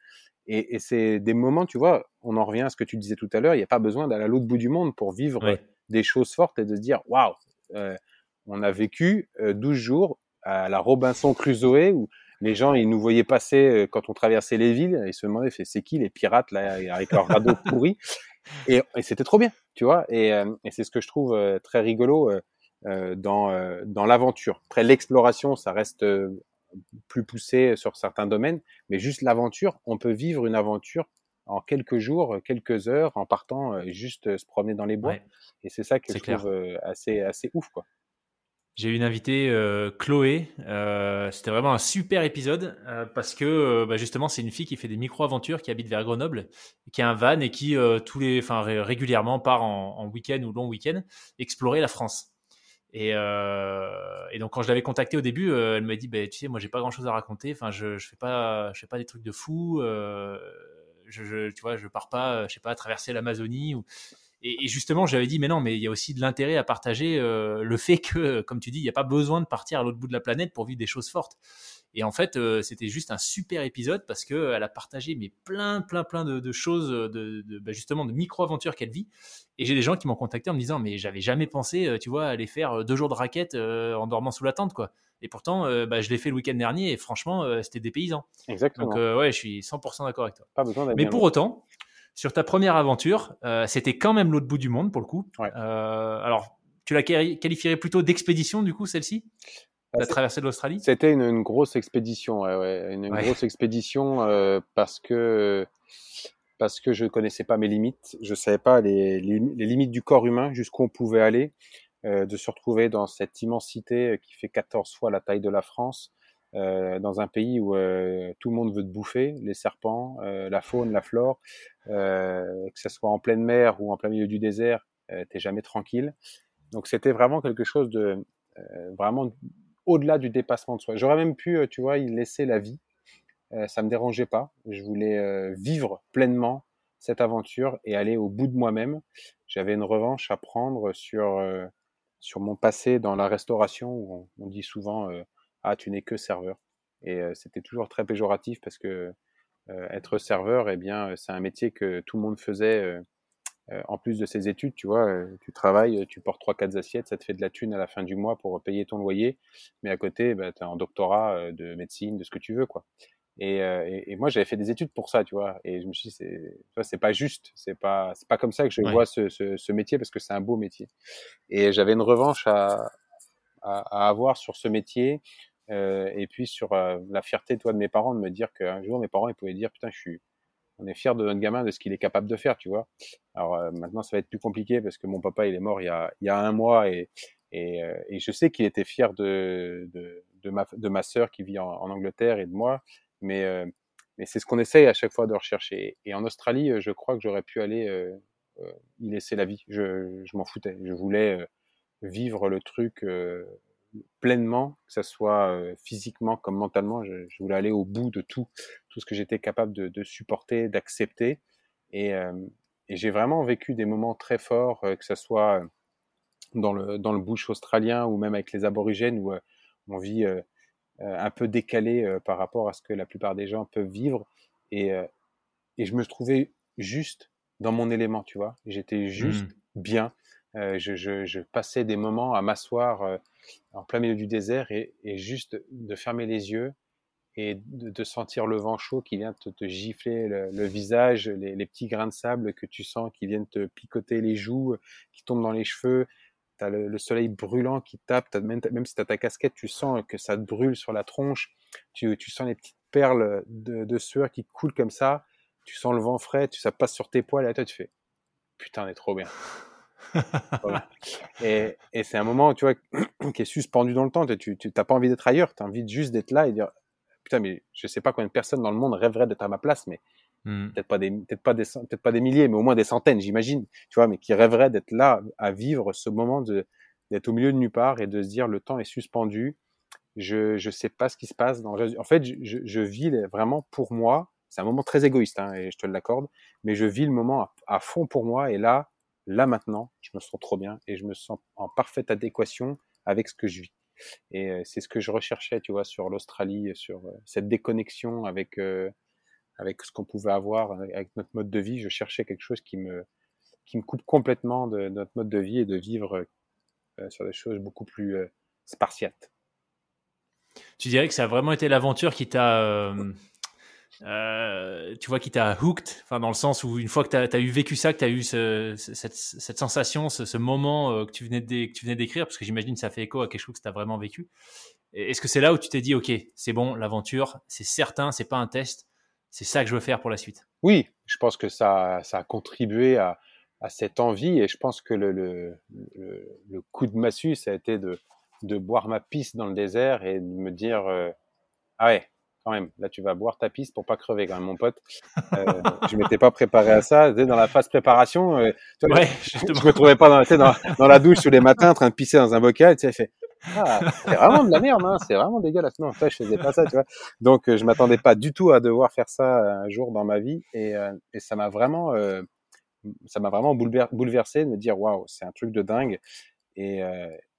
Et, et c'est des moments, tu vois, on en revient à ce que tu disais tout à l'heure, il n'y a pas besoin d'aller à l'autre bout du monde pour vivre des choses fortes et de se dire, waouh, on a vécu 12 jours à la Robinson Crusoe où les gens ils nous voyaient passer quand on traversait les villes, ils se demandaient c'est qui les pirates là avec leurs radeaux pourris et, et c'était trop bien, tu vois? Et, et c'est ce que je trouve très rigolo dans dans l'aventure. Après l'exploration, ça reste plus poussé sur certains domaines, mais juste l'aventure, on peut vivre une aventure en quelques jours, quelques heures, en partant juste se promener dans les bois. Et c'est ça que je trouve assez assez ouf quoi. J'ai eu une invitée, euh, Chloé. Euh, c'était vraiment un super épisode euh, parce que bah, justement, c'est une fille qui fait des micro-aventures, qui habite vers Grenoble, qui a un van et qui tous les, enfin régulièrement part en, week-end ou long week-end explorer la France. Et, et donc quand je l'avais contactée au début, elle m'a dit, bah, tu sais, moi j'ai pas grand-chose à raconter. Enfin, je, je fais pas, je fais pas des trucs de fou. Je, je, tu vois, je pars pas, je sais pas, traverser l'Amazonie ou et, justement, j'avais dit, mais non, mais il y a aussi de l'intérêt à partager euh, le fait que, comme tu dis, il n'y a pas besoin de partir à l'autre bout de la planète pour vivre des choses fortes. Et en fait, euh, c'était juste un super épisode parce que elle a partagé mais plein, plein, plein de, choses, de, de bah, justement de micro-aventures qu'elle vit. Et j'ai des gens qui m'ont contacté en me disant, mais j'avais jamais pensé, euh, tu vois, aller faire deux jours de raquette en dormant sous la tente, quoi. Et pourtant, bah, je l'ai fait le week-end dernier et franchement, c'était des paysans. Exactement. Donc, ouais, je suis 100% d'accord avec toi. Pas besoin mais pour autant, sur ta première aventure, euh, c'était quand même l'autre bout du monde pour le coup. Euh, alors, tu la qualifierais plutôt d'expédition du coup, celle-ci? Bah, La traversée de l'Australie? C'était une, grosse expédition, ouais, une, grosse expédition euh, parce que parce que je connaissais pas mes limites, je savais pas les, limites du corps humain, jusqu'où on pouvait aller, de se retrouver dans cette immensité qui fait 14 fois la taille de la France, euh, dans un pays où euh, tout le monde veut te bouffer, les serpents, euh, la faune, la flore, que ce soit en pleine mer ou en plein milieu du désert, t'es jamais tranquille. Donc c'était vraiment quelque chose de vraiment au-delà du dépassement de soi. J'aurais même pu, tu vois, y laisser la vie. ça me dérangeait pas. Je voulais vivre pleinement cette aventure et aller au bout de moi-même. J'avais une revanche à prendre sur sur mon passé dans la restauration où on, on dit souvent ah tu n'es que serveur. Et c'était toujours très péjoratif parce que être serveur eh bien c'est un métier que tout le monde faisait en plus de ses études tu vois tu travailles tu portes trois quatre assiettes ça te fait de la thune à la fin du mois pour payer ton loyer. Mais à côté bah, tu as un doctorat de médecine de ce que tu veux quoi. Et, et, moi j'avais fait des études pour ça tu vois. Et je me suis dit c'est c'est pas juste c'est pas c'est pas comme ça que je vois ce, ce, ce, métier parce que c'est un beau métier. Et j'avais une revanche à, à, à avoir sur ce métier euh, et puis sur euh, la fierté toi de mes parents de me dire qu'un jour mes parents ils pouvaient dire putain je suis on est fier de notre gamin, de ce qu'il est capable de faire, tu vois. Alors euh, maintenant, ça va être plus compliqué parce que mon papa, il est mort il y a, il y a un mois et, et, euh, et je sais qu'il était fier de, de, de, ma, de ma sœur qui vit en, Angleterre et de moi, mais, euh, mais c'est ce qu'on essaye à chaque fois de rechercher. Et en Australie, je crois que j'aurais pu aller y laisser la vie. Je, je m'en foutais. Je voulais vivre le truc pleinement, que ce soit physiquement comme mentalement. Je, je, voulais aller au bout de tout, tout ce que j'étais capable de, de supporter, d'accepter. Et, euh, et j'ai vraiment vécu des moments très forts, que ce soit dans le, dans le bush australien ou même avec les aborigènes où on vit un peu décalé par rapport à ce que la plupart des gens peuvent vivre. Et, et je me trouvais juste dans mon élément, tu vois. J'étais juste mmh. bien. Euh, je, passais des moments à m'asseoir euh, en plein milieu du désert et, juste de fermer les yeux et de, sentir le vent chaud qui vient te, gifler le, visage, les, petits grains de sable que tu sens qui viennent te picoter les joues, qui tombent dans les cheveux. Tu as le, le, soleil brûlant qui tape, même, si tu as ta casquette, tu sens que ça te brûle sur la tronche. Tu, sens les petites perles de, sueur qui coulent comme ça. Tu sens le vent frais, tu, ça passe sur tes poils et toi tu fais putain, on est trop bien voilà. Et, et c'est un moment, tu vois, qui est suspendu dans le temps. Tu n'as pas envie d'être ailleurs, tu as envie juste d'être là et dire, putain, mais je sais pas combien de personnes dans le monde rêveraient d'être à ma place, mais mmh. peut-être pas des, peut-être pas des, peut-être pas des milliers, mais au moins des centaines, j'imagine, tu vois, mais qui rêveraient d'être là à vivre ce moment d'être au milieu de nulle part et de se dire, le temps est suspendu. Je, je sais pas ce qui se passe dans, en fait, je, je vis vraiment pour moi. C'est un moment très égoïste, hein, et je te l'accorde, mais je vis le moment à, à fond pour moi, et là, là maintenant, je me sens trop bien et je me sens en parfaite adéquation avec ce que je vis. Et euh, c'est ce que je recherchais, tu vois, sur l'Australie, sur euh, cette déconnexion avec euh, avec ce qu'on pouvait avoir avec notre mode de vie. Je cherchais quelque chose qui me qui me coupe complètement de, de notre mode de vie et de vivre sur des choses beaucoup plus spartiates. Tu dirais que ça a vraiment été l'aventure qui t'a euh, tu vois, qui t'a hooked, enfin dans le sens où une fois que tu as, eu vécu ça, que tu eu ce, cette, sensation, ce, moment euh, que tu venais d'écrire, parce que j'imagine ça fait écho à quelque chose que tu as vraiment vécu. Est-ce que c'est là où tu t'es dit, ok, c'est bon, l'aventure, c'est certain, c'est pas un test, c'est ça que je veux faire pour la suite? Oui, je pense que ça, a contribué à, cette envie, et je pense que le, coup de massue, ça a été de, de boire ma pisse dans le désert et de me dire, euh, ah ouais, quand même, là tu vas boire ta piste pour pas crever quand même, mon pote. Euh, je m'étais pas préparé à ça. Dans la phase préparation, euh, ouais, je, je, me trouvais pas dans, dans, dans, la douche tous les matins en train de pisser dans un bocal. Tu sais, fait, ah, c'est vraiment de la merde, hein, c'est vraiment dégueulasse. Non, toi, je faisais pas ça, tu vois. Donc, euh, je m'attendais pas du tout à devoir faire ça un jour dans ma vie, et, euh, et ça m'a vraiment, euh, ça m'a vraiment bouleversé de me dire, waouh, c'est un truc de dingue. Et,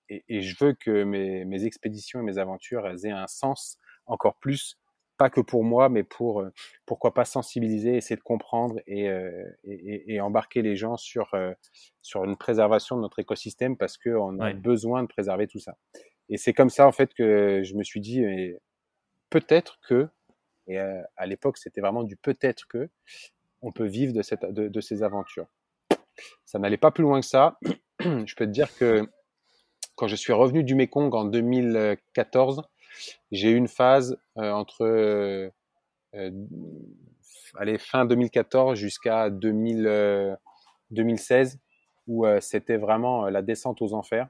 et, et, je veux que mes, mes expéditions et mes aventures elles aient un sens encore plus pas que pour moi, mais pour euh, pourquoi pas sensibiliser, essayer de comprendre et, euh, et, et embarquer les gens sur euh, sur une préservation de notre écosystème parce que on a ouais. besoin de préserver tout ça. Et c'est comme ça en fait que je me suis dit peut-être que et à l'époque c'était vraiment du peut-être que on peut vivre de cette de, de ces aventures. Ça n'allait pas plus loin que ça. je peux te dire que quand je suis revenu du Mekong en 2014, j'ai eu une phase euh, entre euh, euh, allez, fin 2014 jusqu'à 2016 euh, où c'était vraiment la descente aux enfers,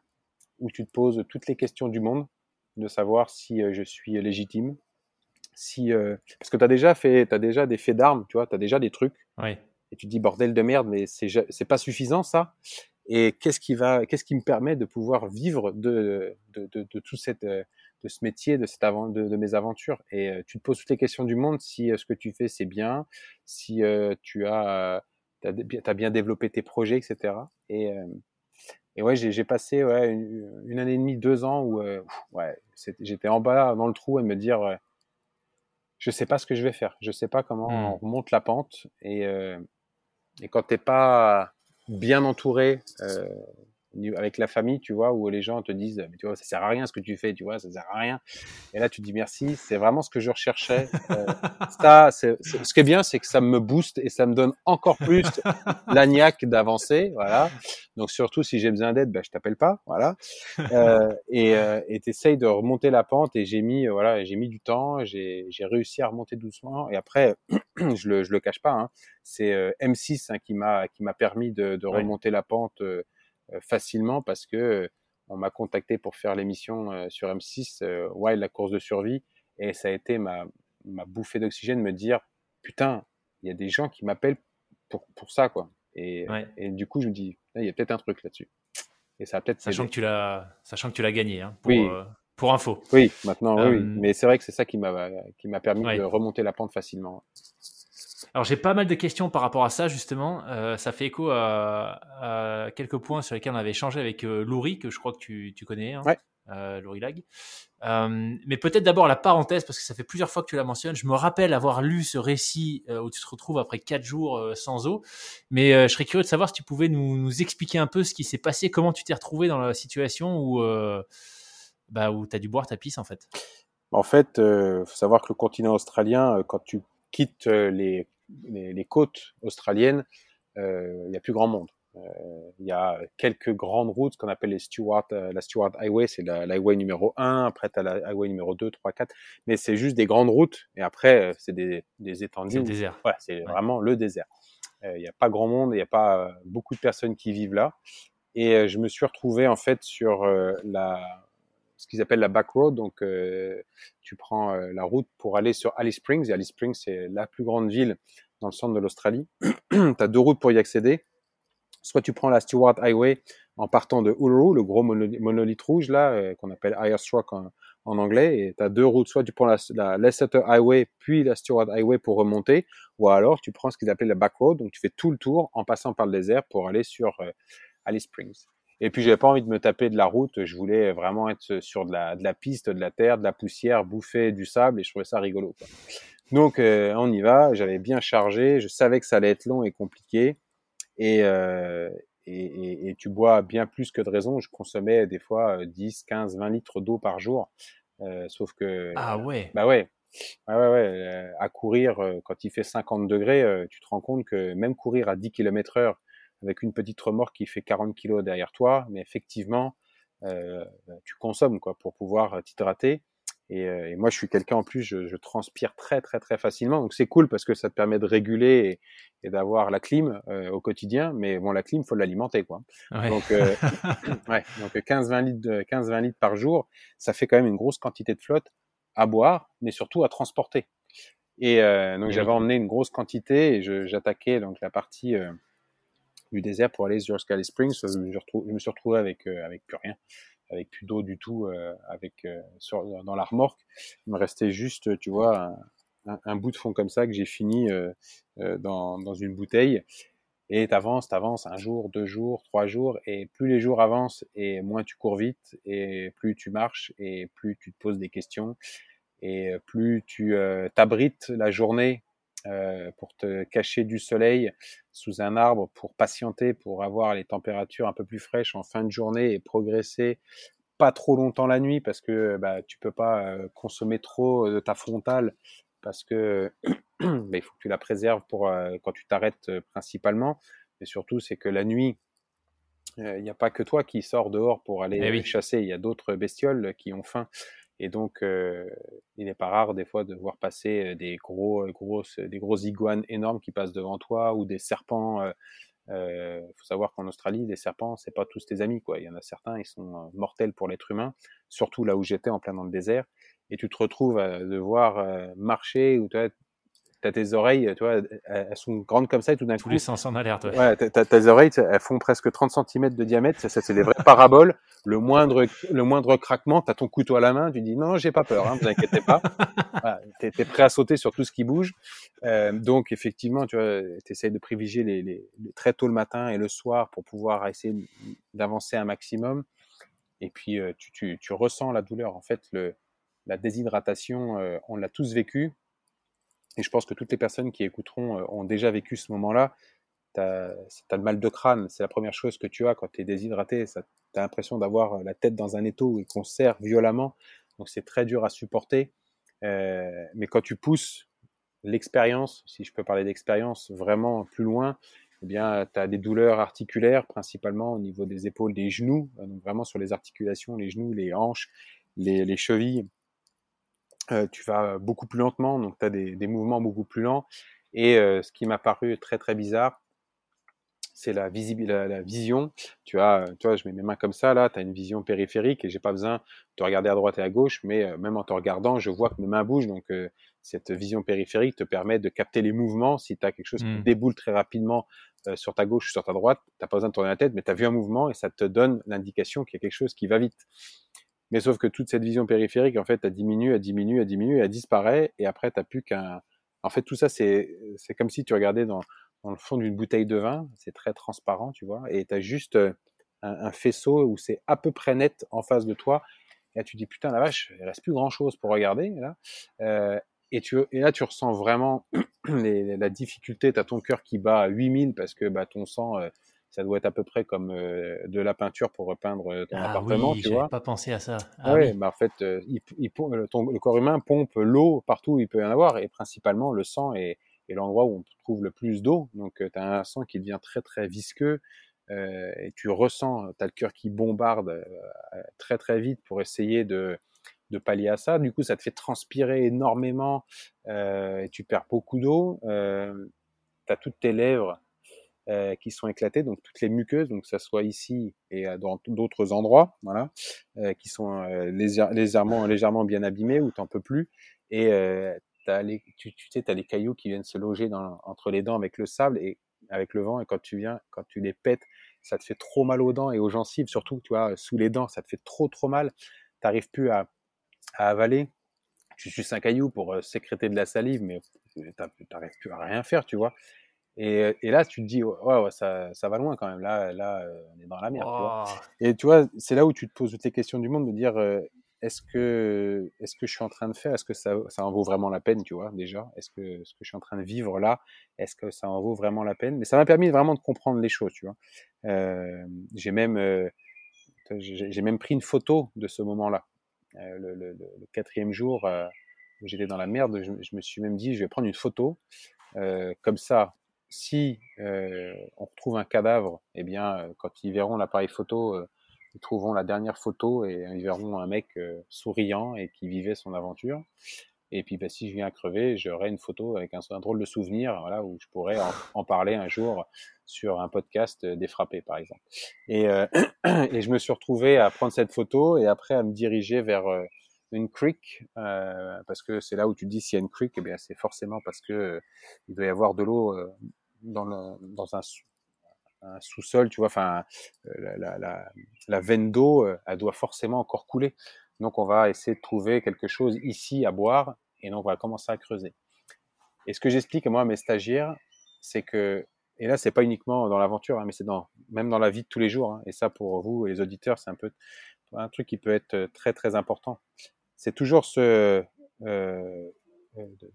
où tu te poses toutes les questions du monde, de savoir si je suis légitime, si parce que tu as déjà fait tu as déjà des faits d'armes, tu vois, tu as déjà des trucs. Oui. Et tu te dis bordel de merde mais c'est c'est pas suffisant ça. Et qu'est-ce qui va qu'est-ce qui me permet de pouvoir vivre de de, de, de tout cette de ce métier, de, cette avant, de, de, mes aventures. Et euh, tu te poses toutes les questions du monde si euh, ce que tu fais c'est bien, si euh, tu as, as, as, bien développé tes projets, etc. Et, et ouais, j'ai passé ouais, une, une, année et demie, deux ans où ouais, j'étais en bas dans le trou et me dire je sais pas ce que je vais faire, je sais pas comment mmh. on remonte la pente. Et, et quand t'es pas bien entouré, avec la famille, tu vois, où les gens te disent, mais tu vois, ça sert à rien ce que tu fais, tu vois, ça sert à rien. Et là, tu dis merci, c'est vraiment ce que je recherchais. Euh, ça, c'est, ce qui est bien, c'est que ça me booste et ça me donne encore plus l'agnac d'avancer, voilà. Donc surtout si j'ai besoin d'aide, ben je t'appelle pas, voilà. Euh, et euh, t'essayes de remonter la pente et j'ai mis, euh, voilà, j'ai mis du temps, j'ai, j'ai réussi à remonter doucement. Et après, je le, je le cache pas, hein, c'est euh, M6 hein, qui m'a, qui m'a permis de, de remonter la pente euh, facilement parce que on m'a contacté pour faire l'émission sur M6, Wild, la course de survie, et ça a été ma, ma bouffée d'oxygène, me dire, putain, il y a des gens qui m'appellent pour, pour ça, quoi. Et, et, du coup, je me dis, il y a peut-être un truc là-dessus. Et ça peut-être. Sachant que tu l'as, sachant que tu l'as gagné, hein, pour, oui. Euh, pour info. Oui, maintenant, oui, euh, Mais c'est vrai que c'est ça qui m'a, qui m'a permis de remonter la pente facilement. Alors j'ai pas mal de questions par rapport à ça justement. Euh, ça fait écho à, quelques points sur lesquels on avait échangé avec euh, que je crois que tu, tu connais. Hein. Ouais euh, Lag. Euh, mais peut-être d'abord la parenthèse, parce que ça fait plusieurs fois que tu la mentionnes. Je me rappelle avoir lu ce récit où tu te retrouves après quatre jours sans eau. Mais je serais curieux de savoir si tu pouvais nous, nous expliquer un peu ce qui s'est passé, comment tu t'es retrouvé dans la situation où, bah, où tu as dû boire ta pisse en fait. En fait, il faut savoir que le continent australien, quand tu quittes les, les, les côtes australiennes, il n'y a plus grand monde. Euh, il y a quelques grandes routes qu'on appelle les Stewart, euh, la Stewart Highway, c'est la, highway numéro 1, après tu as la highway numéro 2, 3, 4, mais c'est juste des grandes routes, et après euh, c'est des, des étendues. C'est le désert. Ouais, c'est vraiment le désert. Il n'y a pas grand monde, il n'y a pas beaucoup de personnes qui vivent là. Et je me suis retrouvé en fait sur la, ce qu'ils appellent la back road. Donc, tu prends la route pour aller sur Alice Springs. Et Alice Springs, c'est la plus grande ville dans le centre de l'Australie. tu as deux routes pour y accéder. Soit tu prends la Stewart Highway en partant de Uluru, le gros monolithe rouge là, euh, qu'on appelle Rock en, anglais, et tu as deux routes, soit tu prends la, la Leicester Highway puis la Stewart Highway pour remonter, ou alors tu prends ce qu'ils appellent la back road, donc tu fais tout le tour en passant par le désert pour aller sur euh, Alice Springs. Et puis j'avais pas envie de me taper de la route, je voulais vraiment être sur de la, de la piste, de la terre, de la poussière, bouffer du sable, et je trouvais ça rigolo. Quoi. Donc euh, on y va, j'avais bien chargé, je savais que ça allait être long et compliqué. Euh, et, et, et, tu bois bien plus que de raison. Je consommais des fois 10, 15, 20 litres d'eau par jour. Euh, sauf que. Ah ouais. Bah ouais. Ouais, ouais, ouais. Euh, à courir, euh, quand il fait 50 degrés, tu te rends compte que même courir à 10 km heure avec une petite remorque qui fait 40 kg derrière toi, mais effectivement, euh, tu consommes quoi pour pouvoir t'hydrater. Et, euh, et, moi, je suis quelqu'un en plus, je, je, transpire très très très facilement. Donc c'est cool parce que ça te permet de réguler et, et d'avoir la clim euh, au quotidien. Mais bon, la clim, faut l'alimenter quoi. Ouais. Donc, euh, ouais, donc 15-20 litres, de, 15-20 litres par jour, ça fait quand même une grosse quantité de flotte à boire, mais surtout à transporter. Et euh, donc j'avais emmené une grosse quantité et j'attaquais donc la partie euh, du désert pour aller sur Sky Springs. Je me, suis retrouvé avec avec plus rien avec plus d'eau du tout euh, avec euh, sur, dans la remorque. Il me restait juste, tu vois, un, un, bout de fond comme ça que j'ai fini euh, dans, dans une bouteille. Et t'avances, t'avances un jour, deux jours, trois jours, et plus les jours avancent, et moins tu cours vite, et plus tu marches, et plus tu te poses des questions, et plus tu t'abrites la journée euh, pour te cacher du soleil sous un arbre, pour patienter, pour avoir les températures un peu plus fraîches en fin de journée et progresser pas trop longtemps la nuit parce que bah, tu peux pas euh, consommer trop de ta frontale parce que bah, il faut que tu la préserves pour euh, quand tu t'arrêtes principalement. Mais surtout, c'est que la nuit, il n'y a pas que toi qui sors dehors pour aller eh oui. chasser. Il y a d'autres bestioles qui ont faim. Et donc, euh, il n'est pas rare des fois de voir passer euh, des gros, euh, grosses, des iguanes énormes qui passent devant toi ou des serpents. Il faut savoir qu'en Australie, les serpents, c'est pas tous tes amis, quoi. Il y en a certains, ils sont mortels pour l'être humain, surtout là où j'étais en plein dans le désert. Et tu te retrouves à devoir marcher ou t'as tes oreilles, tu vois, elles sont grandes comme ça et tout d'un coup. les sens en alerte. Ouais, ouais t'as tes oreilles, elles font presque 30 cm de diamètre. Ça, c'est des vraies paraboles. Le moindre, le moindre craquement, t'as ton couteau à la main, tu dis non, j'ai pas peur, hein, vous inquiétez pas. voilà, t'es es prêt à sauter sur tout ce qui bouge. Euh, donc effectivement, tu vois, t'essayes de privilégier les, les, les, très tôt le matin et le soir pour pouvoir essayer d'avancer un maximum. Et puis euh, tu, tu, tu, ressens la douleur. En fait, le, la déshydratation, euh, on l'a tous vécu et je pense que toutes les personnes qui écouteront euh, ont déjà vécu ce moment-là. tu as, le mal de crâne. C'est la première chose que tu as quand tu es déshydraté. Tu l'impression d'avoir la tête dans un étau et qu'on serre violemment. Donc c'est très dur à supporter. Euh, mais quand tu pousses l'expérience, si je peux parler d'expérience, vraiment plus loin, eh bien, tu as des douleurs articulaires, principalement au niveau des épaules, des genoux, euh, donc vraiment sur les articulations, les genoux, les hanches, les chevilles. Euh, tu vas beaucoup plus lentement, donc tu as des, des, mouvements beaucoup plus lents. Et euh, ce qui m'a paru très très bizarre, c'est la, la, la, vision. Tu as, tu vois, je mets mes mains comme ça, là, tu as une vision périphérique et j'ai pas besoin de regarder à droite et à gauche, mais euh, même en te regardant, je vois que mes mains bougent. Donc, cette vision périphérique te permet de capter les mouvements. Si tu as quelque chose qui mmh. déboule très rapidement sur ta gauche ou sur ta droite, tu pas besoin de tourner la tête, mais tu as vu un mouvement et ça te donne l'indication qu'il y a quelque chose qui va vite. Mais sauf que toute cette vision périphérique, en fait, elle diminue, elle diminue, elle diminue, elle disparaît, et après, tu plus qu'un... En fait, tout ça, c'est comme si tu regardais dans, dans le fond d'une bouteille de vin, c'est très transparent, tu vois, et tu as juste euh, un, faisceau où c'est à peu près net en face de toi, et là tu dis putain la vache, il reste plus grand chose pour regarder, là. Euh, et, tu, et là tu ressens vraiment la difficulté, tu as ton cœur qui bat à 8000 parce que bah, ton sang, euh, ça doit être à peu près comme euh, de la peinture pour repeindre ton ah appartement, oui, tu vois? pas pensé à ça. Ah, ouais, bah en fait, il, il, le corps humain pompe l'eau partout où il peut y en avoir, et principalement le sang est et l'endroit où on trouve le plus d'eau. Donc, tu as un sang qui devient très, très visqueux. Euh, et tu ressens, tu as le cœur qui bombarde euh, très, très vite pour essayer de, de pallier à ça. Du coup, ça te fait transpirer énormément euh, et tu perds beaucoup d'eau. Euh, tu as toutes tes lèvres euh, qui sont éclatées, donc toutes les muqueuses, donc que ça soit ici et dans d'autres endroits, voilà, euh, qui sont légèrement, légèrement bien abîmés où t'en peux plus. Et les, tu, sais, as les cailloux qui viennent se loger entre les dents avec le sable et avec le vent. Et quand tu viens, quand tu les pètes, ça te fait trop mal aux dents et aux gencives, surtout, tu vois, sous les dents, ça te fait trop, trop mal. T'arrives plus à, avaler. Tu suces un caillou pour euh, sécréter de la salive, mais t'arrives plus à rien faire, tu vois. Et, et, là, tu te dis, ouais, ouais ça, ça, va loin quand même. Là, là, euh, on est dans la merde. Tu vois et tu vois, c'est là où tu te poses toutes les questions du monde de dire, euh, est-ce que, est-ce que je suis en train de faire, est-ce que ça, ça en vaut vraiment la peine, tu vois, déjà? Est-ce que ce que je suis en train de vivre là, est-ce que ça en vaut vraiment la peine? Mais ça m'a permis vraiment de comprendre les choses, tu vois. Euh, j'ai même, euh, j'ai même pris une photo de ce moment-là. Le, le, le, quatrième jour où j'étais dans la merde, je, je, me suis même dit, je vais prendre une photo. Euh, comme ça, si on retrouve un cadavre, eh bien, quand ils verront l'appareil photo ils trouveront la dernière photo et ils verront un mec euh, souriant et qui vivait son aventure. Et puis, bah, si je viens crever, j'aurai une photo avec un, drôle de souvenir, voilà, où je pourrais en, parler un jour sur un podcast des frappés, par exemple. Et, euh, et, je me suis retrouvé à prendre cette photo et après à me diriger vers euh, une creek, euh, parce que c'est là où tu dis s'il y a une creek, eh bien c'est forcément parce que il doit y avoir de l'eau dans, un sous-sol, tu vois, enfin, euh, la, veine d'eau, euh, elle doit forcément encore couler. Donc, on va essayer de trouver quelque chose ici à boire, et donc on va commencer à creuser. Et ce que j'explique moi à mes stagiaires, c'est que, et là, c'est pas uniquement dans l'aventure, hein, mais c'est dans, même dans la vie de tous les jours. Hein, et ça, pour vous, les auditeurs, c'est un peu un truc qui peut être très très important. C'est toujours ce euh,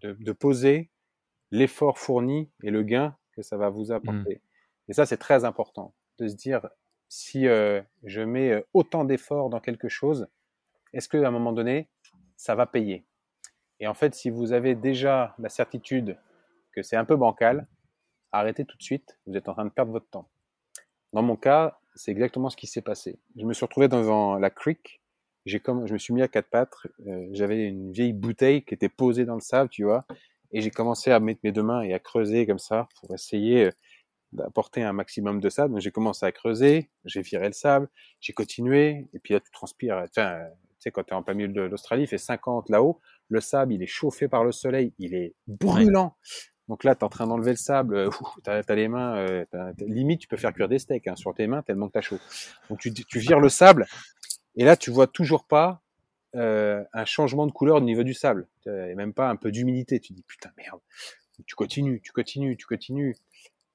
de, de, poser l'effort fourni et le gain que ça va vous apporter. Mmh. Et ça, c'est très important de se dire, si euh, je mets euh, autant d'efforts dans quelque chose, est-ce qu'à un moment donné, ça va payer? Et en fait, si vous avez déjà la certitude que c'est un peu bancal, arrêtez tout de suite, vous êtes en train de perdre votre temps. Dans mon cas, c'est exactement ce qui s'est passé. Je me suis retrouvé dans la creek, j'ai comme, je me suis mis à quatre pattes, euh, j'avais une vieille bouteille qui était posée dans le sable, tu vois, et j'ai commencé à mettre mes deux mains et à creuser comme ça pour essayer d'apporter un maximum de sable. Donc j'ai commencé à creuser, j'ai viré le sable, j'ai continué, et puis là tu transpires. Enfin, tu sais, quand tu es en plein milieu de l'Australie, il fait 50 là-haut, le sable il est chauffé par le soleil, il est brûlant. Donc là, tu es en train d'enlever le sable, tu as, les mains, euh, limite tu peux faire cuire des steaks hein, sur tes mains tellement que tu chaud. Donc tu, tu vires le sable, et là tu vois toujours pas euh, un changement de couleur au niveau du sable, et même pas un peu d'humidité. Tu dis putain merde. Tu continues, tu continues, tu continues.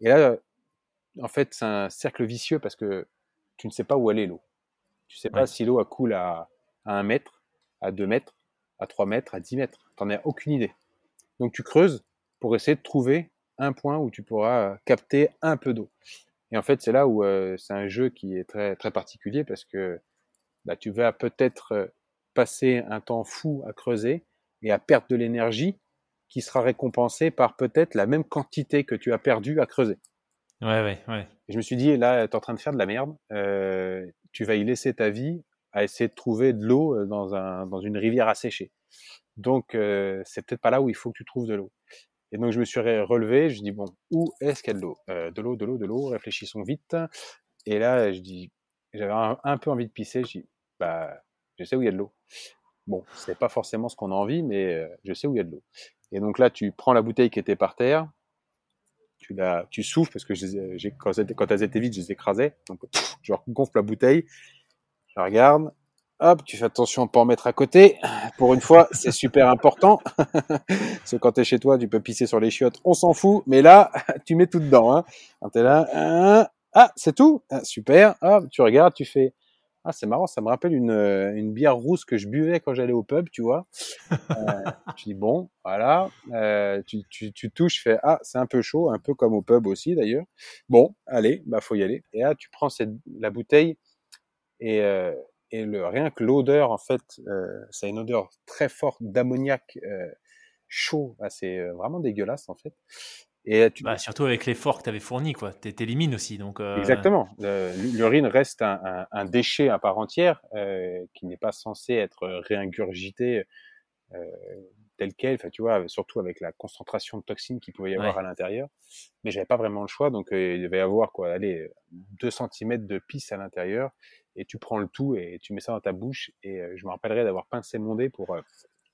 Et là, en fait, c'est un cercle vicieux parce que tu ne sais pas où est l'eau. Tu ne sais pas si l'eau coule à, à 1 mètre, à 2 mètres, à 3 mètres, à 10 mètres. Tu n'en as aucune idée. Donc tu creuses pour essayer de trouver un point où tu pourras capter un peu d'eau. Et en fait, c'est là où c'est un jeu qui est très très particulier parce que bah, tu vas peut-être passer un temps fou à creuser et à perdre de l'énergie qui sera récompensée par peut-être la même quantité que tu as perdu à creuser. Ouais, ouais, ouais. Et je me suis dit, là, tu es en train de faire de la merde. Euh, tu vas y laisser ta vie à essayer de trouver de l'eau euh, dans, un, dans une rivière asséchée. Donc, euh, c'est peut-être pas là où il faut que tu trouves de l'eau. Et donc, je me suis relevé. Je dis, bon, où est-ce qu'il y a de l'eau? Euh, De l'eau, de l'eau, de l'eau. Réfléchissons vite. Et là, je dis, j'avais un, peu envie de pisser. Je dis, bah, je sais où il y a de l'eau. Bon, c'est pas forcément ce qu'on a envie, mais euh, je sais où il y a de l'eau. Et donc là, tu prends la bouteille qui était par terre, tu la, tu souffles parce que j'ai, quand, quand elles étaient vides, je les écrasais. Donc, je gonfle la bouteille, je regarde, hop, tu fais attention à pas en mettre à côté. Pour une fois, c'est super important. parce que quand t'es chez toi, tu peux pisser sur les chiottes, on s'en fout. Mais là, tu mets tout dedans. Hein. Quand t'es là, hein, ah, c'est tout, ah, super. Hop, tu regardes, tu fais. Ah, c'est marrant, ça me rappelle une, une bière rousse que je buvais quand j'allais au pub, tu vois. Euh, tu dis bon, voilà, euh, tu, tu, tu touches, fais ah, c'est un peu chaud, un peu comme au pub aussi d'ailleurs. Bon, allez, bah faut y aller. Et là, tu prends cette, la bouteille et, euh, et le, rien que l'odeur, en fait, euh, ça a une odeur très forte d'ammoniac euh, chaud. Ah, c'est euh, vraiment dégueulasse en fait. Et tu... bah, surtout avec l'effort que tu avais fourni, quoi. Tu élimines aussi. Donc, euh... Exactement. L'urine reste un, un, un, déchet à part entière euh, qui n'est pas censé être réingurgité euh, tel quel. Enfin, tu vois, surtout avec la concentration de toxines qu'il pouvait y avoir ouais. à l'intérieur. Mais j'avais pas vraiment le choix, donc euh, il devait y avoir quoi, allez, 2 cm de pisse à l'intérieur. Et tu prends le tout et tu mets ça dans ta bouche. Et euh, je me rappellerai d'avoir pincé mon dé pour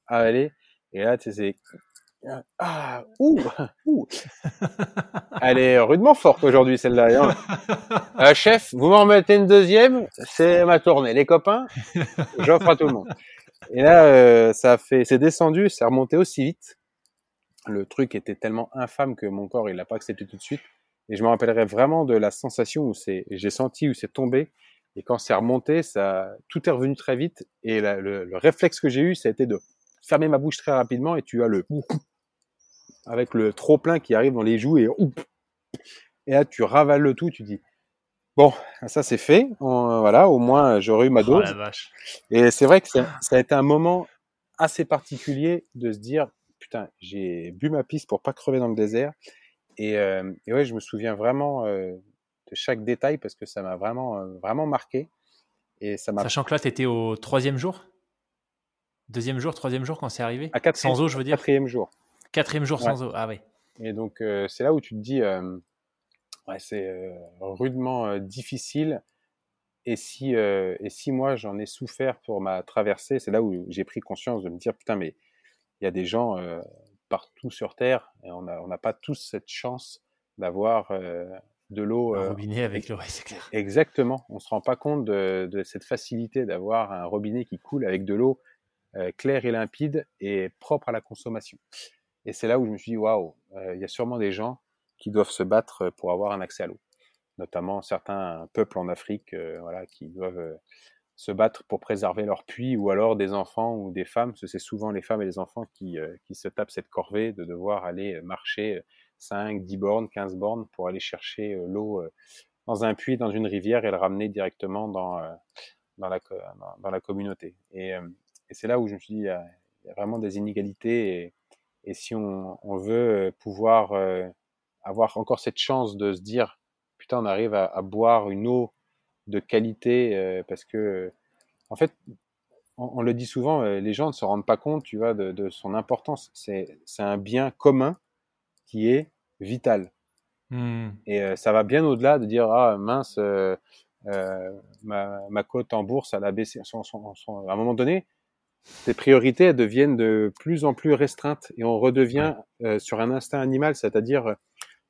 avaler. Et là, tu sais, c'est ah, ouh, ouh. Elle est rudement forte aujourd'hui, celle-là. Euh, chef, vous m'en mettez une deuxième, c'est ma tournée. Les copains, j'offre à tout le monde. Et là, euh, ça a fait, c'est descendu, c'est remonté aussi vite. Le truc était tellement infâme que mon corps, il l'a pas accepté tout de suite. Et je me rappellerai vraiment de la sensation où c'est, j'ai senti où c'est tombé. Et quand c'est remonté, ça, tout est revenu très vite. Et la, le, le réflexe que j'ai eu, ça a été de fermer ma bouche très rapidement et tu as le avec le trop plein qui arrive dans les joues et et là tu ravales le tout, tu dis bon ça c'est fait, On, voilà au moins j'aurais eu ma dose. Oh, et c'est vrai que ça, ça, a été un moment assez particulier de se dire putain j'ai bu ma piste pour pas crever dans le désert et, euh, et ouais je me souviens vraiment euh, de chaque détail parce que ça m'a vraiment euh, vraiment marqué et ça m'a. Sachant que là t'étais au troisième jour? Deuxième jour, troisième jour quand c'est arrivé? À Sans eau, je veux dire Quatrième jour. Quatrième jour sans eau, ah oui. Et donc, euh, c'est là où tu te dis, euh, ouais, c'est euh, rudement difficile. Et si, et si moi, j'en ai souffert pour ma traversée, c'est là où j'ai pris conscience de me dire, putain, mais il y a des gens partout sur Terre, et on n'a on a pas tous cette chance d'avoir de l'eau. Un robinet avec l'eau, c'est clair. Exactement. On se rend pas compte de, de cette facilité d'avoir un robinet qui coule avec de l'eau euh, clair et limpide et propre à la consommation. Et c'est là où je me suis dit, waouh, euh, il y a sûrement des gens qui doivent se battre pour avoir un accès à l'eau. Notamment certains peuples en Afrique euh, voilà, qui doivent euh, se battre pour préserver leurs puits, ou alors des enfants ou des femmes, c'est souvent les femmes et les enfants qui, qui se tapent cette corvée de devoir aller marcher 5, 10 bornes, 15 bornes pour aller chercher l'eau dans un puits, dans une rivière et le ramener directement dans, dans, la, dans, la communauté. Et, c'est là où je me suis dit, il y y a vraiment des inégalités. Et, et si on, on, veut pouvoir euh, avoir encore cette chance de se dire, putain, on arrive à, à boire une eau de qualité, euh, parce que, en fait, on, on, le dit souvent, euh, les gens ne se rendent pas compte, tu vois, de, de son importance. C'est un bien commun qui est vital. Mmh. Et ça va bien au-delà de dire, ah mince, ma, ma cote en bourse, elle a baissé. Son, son, son, à un moment donné, tes priorités elles deviennent de plus en plus restreintes et on redevient euh, sur un instinct animal, c'est-à-dire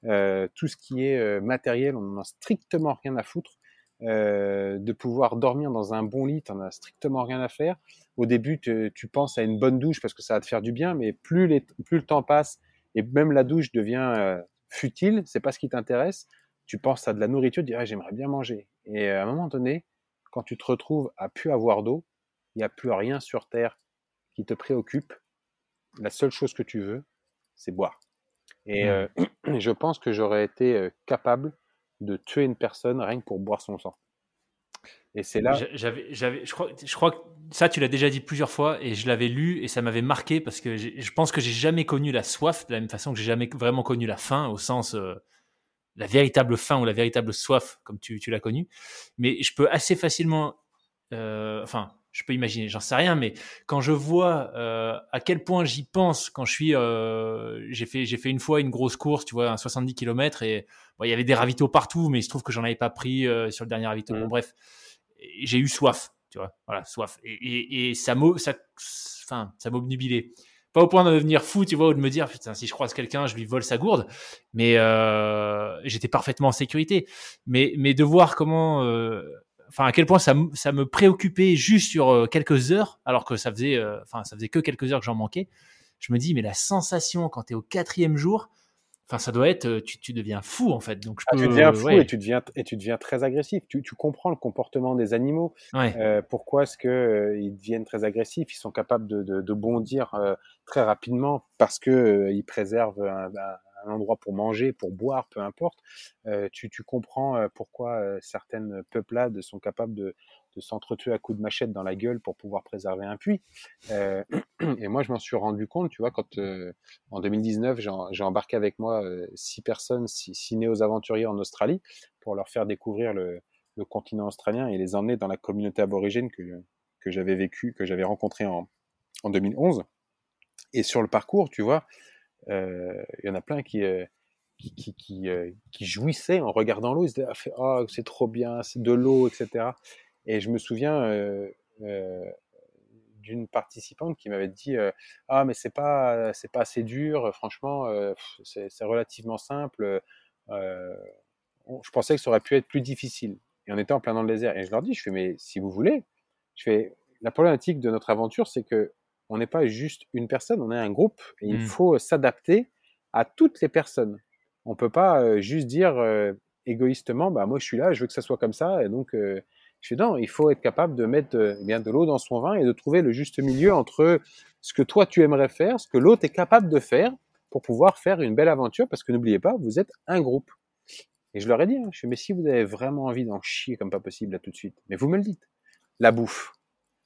euh, tout ce qui est euh, matériel, on n'en a strictement rien à foutre. Euh, de pouvoir dormir dans un bon lit, t'en as strictement rien à faire. Au début, tu, tu penses à une bonne douche parce que ça va te faire du bien, mais plus, les, plus le temps passe et même la douche devient euh, futile, c'est pas ce qui t'intéresse. Tu penses à de la nourriture, tu dis ah, j'aimerais bien manger. Et à un moment donné, quand tu te retrouves à plus avoir d'eau, il n'y a plus rien sur Terre qui te préoccupe. La seule chose que tu veux, c'est boire. Et, mmh. euh, je pense que j'aurais été capable de tuer une personne rien que pour boire son sang. Et c'est là. J'avais, j'avais, je crois, je crois que ça, tu l'as déjà dit plusieurs fois et je l'avais lu et ça m'avait marqué parce que je pense que j'ai jamais connu la soif de la même façon que j'ai jamais vraiment connu la faim au sens la véritable faim ou la véritable soif comme tu, tu l'as connu. Mais je peux assez facilement, enfin, je peux imaginer, j'en sais rien, mais quand je vois euh, à quel point j'y pense quand je suis, euh, j'ai fait, j'ai fait une fois une grosse course, tu vois, un 70 km et il y avait des ravitaux partout, mais il se trouve que j'en avais pas pris euh, sur le dernier ravito. Bon, mmh. bref, j'ai eu soif, tu vois, voilà, soif. Et, et, ça m'a, ça, enfin, ça m'obnubilait. Pas au point de devenir fou, tu vois, ou de me dire, putain, si je croise quelqu'un, je lui vole sa gourde. Mais j'étais parfaitement en sécurité. Mais, mais de voir comment enfin à quel point ça, ça, me préoccupait juste sur euh, quelques heures, alors que ça faisait, euh, enfin ça faisait que quelques heures que j'en manquais. Je me dis mais la sensation quand tu es au quatrième jour, enfin ça doit être, euh, tu, tu, deviens fou en fait. Donc je ah, tu deviens fou et tu deviens et tu deviens très agressif. Tu, tu comprends le comportement des animaux. pourquoi est-ce que ils deviennent très agressifs? Ils sont capables de, de, de bondir très rapidement parce que ils préservent un, un endroit pour manger, pour boire, peu importe, euh, tu, tu, comprends euh, pourquoi euh, certaines peuplades sont capables de, de s'entretuer à coups de machette dans la gueule pour pouvoir préserver un puits. Et moi, je m'en suis rendu compte, tu vois, quand en 2019, j'ai embarqué avec moi six personnes, six, six néo-aventuriers en Australie pour leur faire découvrir le, le, continent australien et les emmener dans la communauté aborigène que, que j'avais vécu, que j'avais rencontré en, en 2011. Et sur le parcours, tu vois, il y en a plein qui, euh, euh, qui, jouissaient en regardant l'eau. Ils se disaient, oh, c'est trop bien, c'est de l'eau, etc. Et je me souviens d'une participante qui m'avait dit ah mais c'est pas pas assez dur franchement c'est relativement simple je pensais que ça aurait pu être plus difficile et on était en plein dans le désert et je leur dis je fais mais si vous voulez je fais la problématique de notre aventure c'est que on n'est pas juste une personne, on est un groupe et il mmh. faut s'adapter à toutes les personnes. On peut pas euh, juste dire euh, égoïstement, bah moi je suis là, je veux que ça soit comme ça, et donc euh, je suis non, il faut être capable de mettre bien de l'eau dans son vin et de trouver le juste milieu entre ce que toi tu aimerais faire, ce que l'autre est capable de faire pour pouvoir faire une belle aventure, parce que n'oubliez pas, vous êtes un groupe. Et je leur ai dit, hein, je fais, mais si vous avez vraiment envie d'en chier comme pas possible là tout de suite, mais vous me le dites. La bouffe,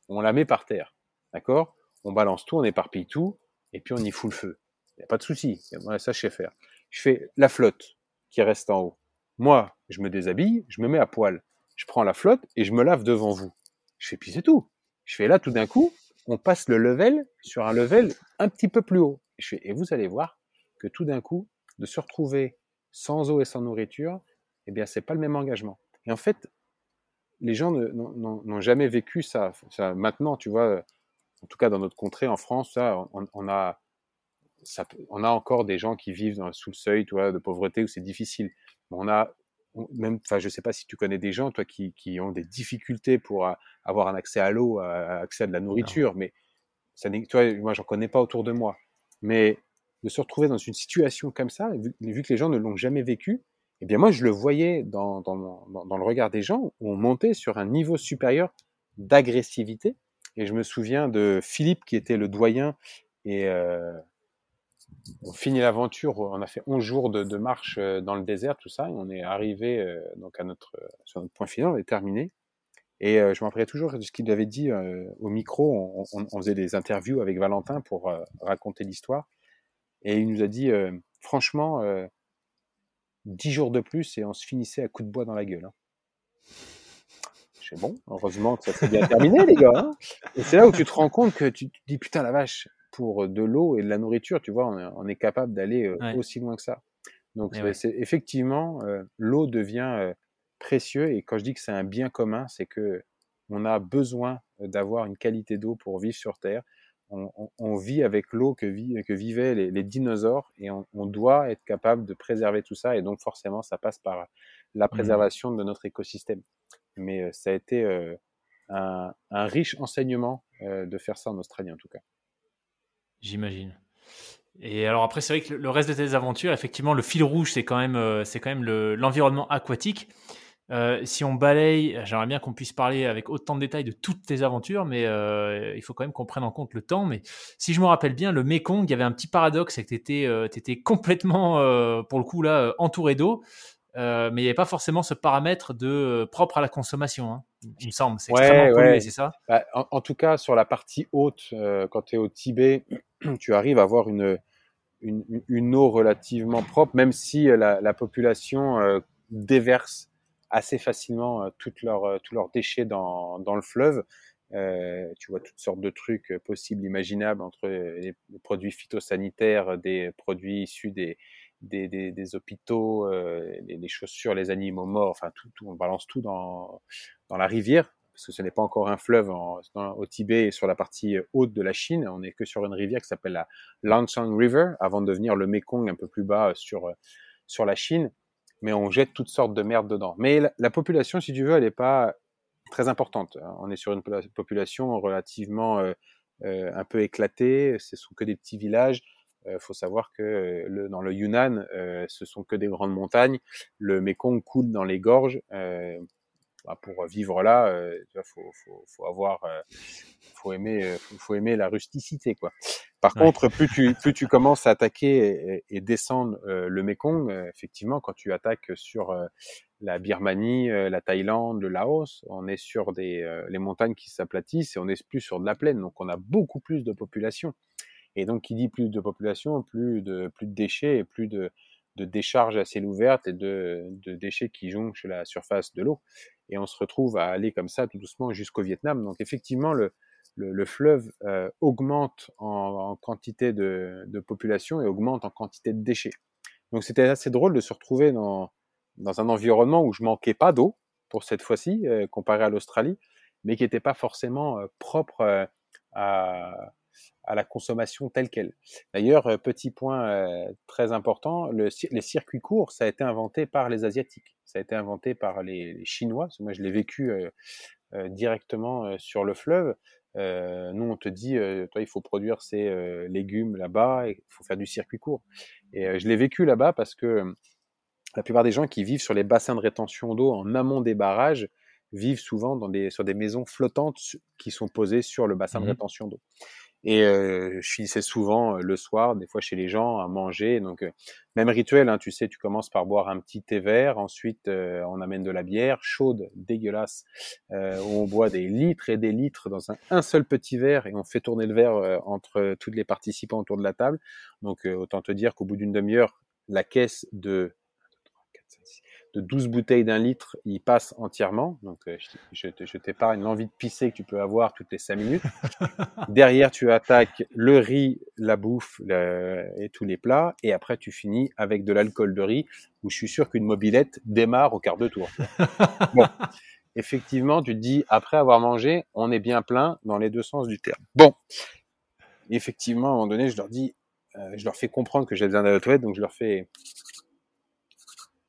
on la met par terre, d'accord? On balance tout, on éparpille tout, et puis on y fout le feu. Il n'y a pas de souci. ça, je sais faire. Je fais la flotte qui reste en haut. Moi, je me déshabille, je me mets à poil. Je prends la flotte et je me lave devant vous. Je fais, puis c'est tout. Je fais là, tout d'un coup, on passe le level sur un level un petit peu plus haut. Et vous allez voir que tout d'un coup, de se retrouver sans eau et sans nourriture, eh bien, c'est pas le même engagement. Et en fait, les gens n'ont jamais vécu ça. ça. Maintenant, tu vois, en tout cas dans notre contrée en France, ça, on, a, ça, on a encore des gens qui vivent dans, sous le seuil, tu vois, de pauvreté où c'est difficile. On a même, enfin, je sais pas si tu connais des gens, toi, qui, qui ont des difficultés pour avoir un accès à l'eau, accès à de la nourriture, mais ça, toi, moi, j'en connais pas autour de moi. Mais de se retrouver dans une situation comme ça, vu, que les gens ne l'ont jamais vécu, eh bien, moi, je le voyais dans, dans, dans, dans le regard des gens où on montait sur un niveau supérieur d'agressivité et je me souviens de Philippe qui était le doyen et euh, on finit l'aventure, on a fait 11 jours de, marche euh, dans le désert, tout ça, et on est arrivé euh, donc à notre, sur notre point final, on est terminé. Et euh, je me toujours de ce qu'il avait dit au micro, on, on, on, faisait des interviews avec Valentin pour raconter l'histoire, et il nous a dit, franchement, 10 jours de plus et on se finissait à coups de bois dans la gueule. Hein bon, heureusement que ça s'est bien terminé, les gars. Hein. et c'est là où tu te rends compte que tu te dis, putain, la vache, pour de l'eau et de la nourriture, tu vois, on est, capable d'aller euh, aussi loin que ça. Donc, c'est effectivement, euh, l'eau devient euh, précieux. Et quand je dis que c'est un bien commun, c'est que on a besoin d'avoir une qualité d'eau pour vivre sur Terre. On, vit avec l'eau que, que, vivaient les, dinosaures et on, doit être capable de préserver tout ça. Et donc, forcément, ça passe par la mmh. préservation de notre écosystème mais ça a été un, riche enseignement de faire ça en Australie en tout cas. J'imagine. Et alors après, c'est vrai que le reste de tes aventures, effectivement, le fil rouge, c'est quand même, c'est quand même l'environnement aquatique. Si on balaye, j'aimerais bien qu'on puisse parler avec autant de détails de toutes tes aventures, mais il faut quand même qu'on prenne en compte le temps. Mais si je me rappelle bien, le Mekong, il y avait un petit paradoxe, c'est que tu étais, étais, complètement, pour le coup, là, entouré d'eau. Mais il n'y avait pas forcément ce paramètre de propre à la consommation, hein, il me semble. C'est extrêmement pollué, c'est ça? Bah, en, tout cas, sur la partie haute, quand tu es au Tibet, tu arrives à avoir une, une, une, eau relativement propre, même si la, la population déverse assez facilement euh, toutes leurs, euh, tous leurs déchets dans, dans le fleuve. Euh, tu vois toutes sortes de trucs possibles, imaginables, entre les, produits phytosanitaires, des produits issus des, des, des, des hôpitaux, euh, les, chaussures, les animaux morts, enfin tout, on balance tout dans, la rivière, parce que ce n'est pas encore un fleuve au Tibet et sur la partie haute de la Chine, on n'est que sur une rivière qui s'appelle la Lancang River, avant de devenir le Mekong un peu plus bas sur, sur la Chine mais on jette toutes sortes de merde dedans. Mais la, population, si tu veux, elle n'est pas très importante. On est sur une population relativement euh, euh, un peu éclatée. Ce sont que des petits villages. Il euh, faut savoir que le, dans le Yunnan, ce sont que des grandes montagnes. Le Mekong coule dans les gorges. Bah, pour vivre là, il faut, faut, faut, avoir, faut aimer, faut aimer la rusticité, quoi. Par contre, plus tu, plus tu commences à attaquer et, descendre euh, le Mekong, euh, effectivement, quand tu attaques sur euh, la Birmanie, la Thaïlande, le Laos, on est sur des, les montagnes qui s'aplatissent et on est plus sur de la plaine. Donc, on a beaucoup plus de population. Et donc, qui dit plus de population, plus de, plus de déchets et plus de, de décharges à ciel ouvert et de, de déchets qui jonchent la surface de l'eau. Et on se retrouve à aller comme ça tout doucement jusqu'au Vietnam. Donc, effectivement, le, le, fleuve euh, augmente en, quantité de, population et augmente en quantité de déchets. Donc c'était assez drôle de se retrouver dans, dans un environnement où je manquais pas d'eau pour cette fois-ci, euh, comparé à l'Australie, mais qui n'était pas forcément euh, propre à, à la consommation telle qu'elle. D'ailleurs, petit point très important, le, les circuits courts, ça a été inventé par les Asiatiques, ça a été inventé par les, les Chinois. Moi, je l'ai vécu directement sur le fleuve. Euh, nous, on te dit, euh, toi, il faut produire ces euh, légumes là-bas, il faut faire du circuit court. Et je l'ai vécu là-bas parce que la plupart des gens qui vivent sur les bassins de rétention d'eau en amont des barrages vivent souvent dans des, sur des maisons flottantes qui sont posées sur le bassin de mmh rétention d'eau. Et je finissais souvent le soir, des fois chez les gens, à manger. Donc, même rituel, hein, tu sais, tu commences par boire un petit thé vert, ensuite on amène de la bière chaude, dégueulasse, où on boit des litres et des litres dans un, un seul petit verre et on fait tourner le verre entre tous les participants autour de la table. Donc, autant te dire qu'au bout d'une demi-heure, la caisse de de 12 bouteilles d'un litre, il passe entièrement. Donc, euh, je, je t'épargne l'envie de pisser que tu peux avoir toutes les 5 minutes. Derrière, tu attaques le riz, la bouffe et tous les plats. Et après, tu finis avec de l'alcool de riz, où je suis sûr qu'une mobilette démarre au quart de tour. Bon. Effectivement, tu te dis, après avoir mangé, on est bien plein dans les deux sens du terme. Bon. Effectivement, à un moment donné, je leur dis, euh, je leur fais comprendre que j'ai besoin d'aller aux toilettes, donc je leur fais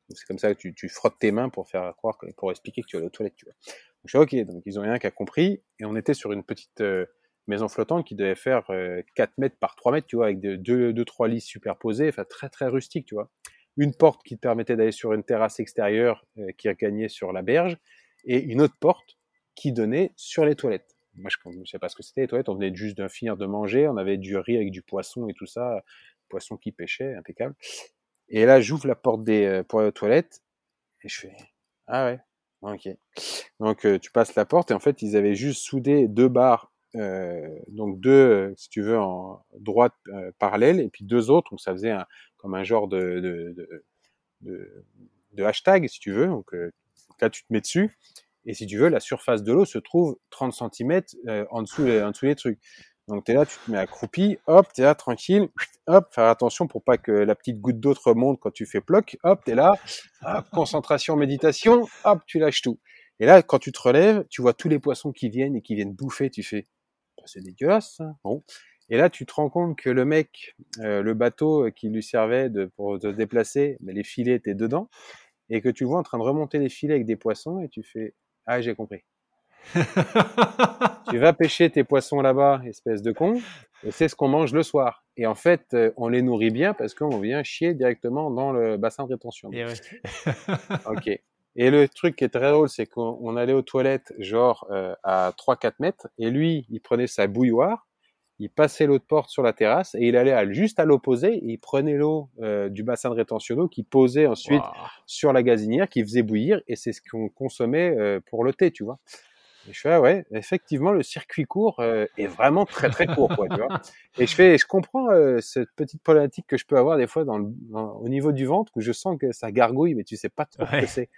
c'est comme ça que tu, frottes tes mains pour faire croire, pour expliquer que tu vas aux toilettes, tu vois. Donc je suis ok, donc ils ont rien qu'à compris, et on était sur une petite euh, maison flottante qui devait faire 4 euh, mètres par 3 mètres, tu vois, avec deux, deux, trois lits superposés, enfin très très rustique, tu vois. Une porte qui te permettait d'aller sur une terrasse extérieure euh, qui gagné sur la berge, et une autre porte qui donnait sur les toilettes. Moi, je ne sais pas ce que c'était les toilettes, on venait juste de finir de manger, on avait du riz avec du poisson et tout ça, poisson qui pêchait, impeccable. Et là, j'ouvre la porte des, euh, pour aller aux toilettes et je fais Ah ouais, ok. Donc euh, tu passes la porte et en fait, ils avaient juste soudé deux barres, euh, donc deux, si tu veux, en droite parallèle et puis deux autres, donc ça faisait un, comme un genre de, de, de, de, hashtag, si tu veux. Donc là, tu te mets dessus et si tu veux, la surface de l'eau se trouve 30 cm en, dessous, en dessous des trucs. Donc, tu es là, tu te mets accroupi, hop, tu es là, tranquille, hop, faire attention pour pas que la petite goutte d'eau remonte quand tu fais ploc, hop, tu es là, concentration, méditation, hop, tu lâches tout. Et là, quand tu te relèves, tu vois tous les poissons qui viennent et qui viennent bouffer, tu fais, bah, c'est dégueulasse, ça. Bon. Et là, tu te rends compte que le mec, euh, le bateau qui lui servait de, pour te déplacer, mais les filets étaient dedans, et que tu vois en train de remonter les filets avec des poissons, et tu fais, ah, j'ai compris. tu vas pêcher tes poissons là-bas, espèce de con, et c'est ce qu'on mange le soir. Et en fait, euh, on les nourrit bien parce qu'on vient chier directement dans le bassin de rétention. ok. Et le truc qui est très drôle, c'est qu'on allait aux toilettes, genre euh, à 3-4 mètres, et lui, il prenait sa bouilloire, il passait l'autre porte sur la terrasse, et il allait à, juste à l'opposé, et il prenait l'eau euh, du bassin de rétention d'eau, qui posait ensuite sur la gazinière, qui faisait bouillir, et c'est ce qu'on consommait euh, pour le thé, tu vois. Et je fais, ah ouais, effectivement, le circuit court euh, est vraiment très très court, quoi, tu vois. Et je fais, je comprends euh, cette petite problématique que je peux avoir des fois dans, le, au niveau du ventre où je sens que ça gargouille, mais tu sais pas trop ce que c'est.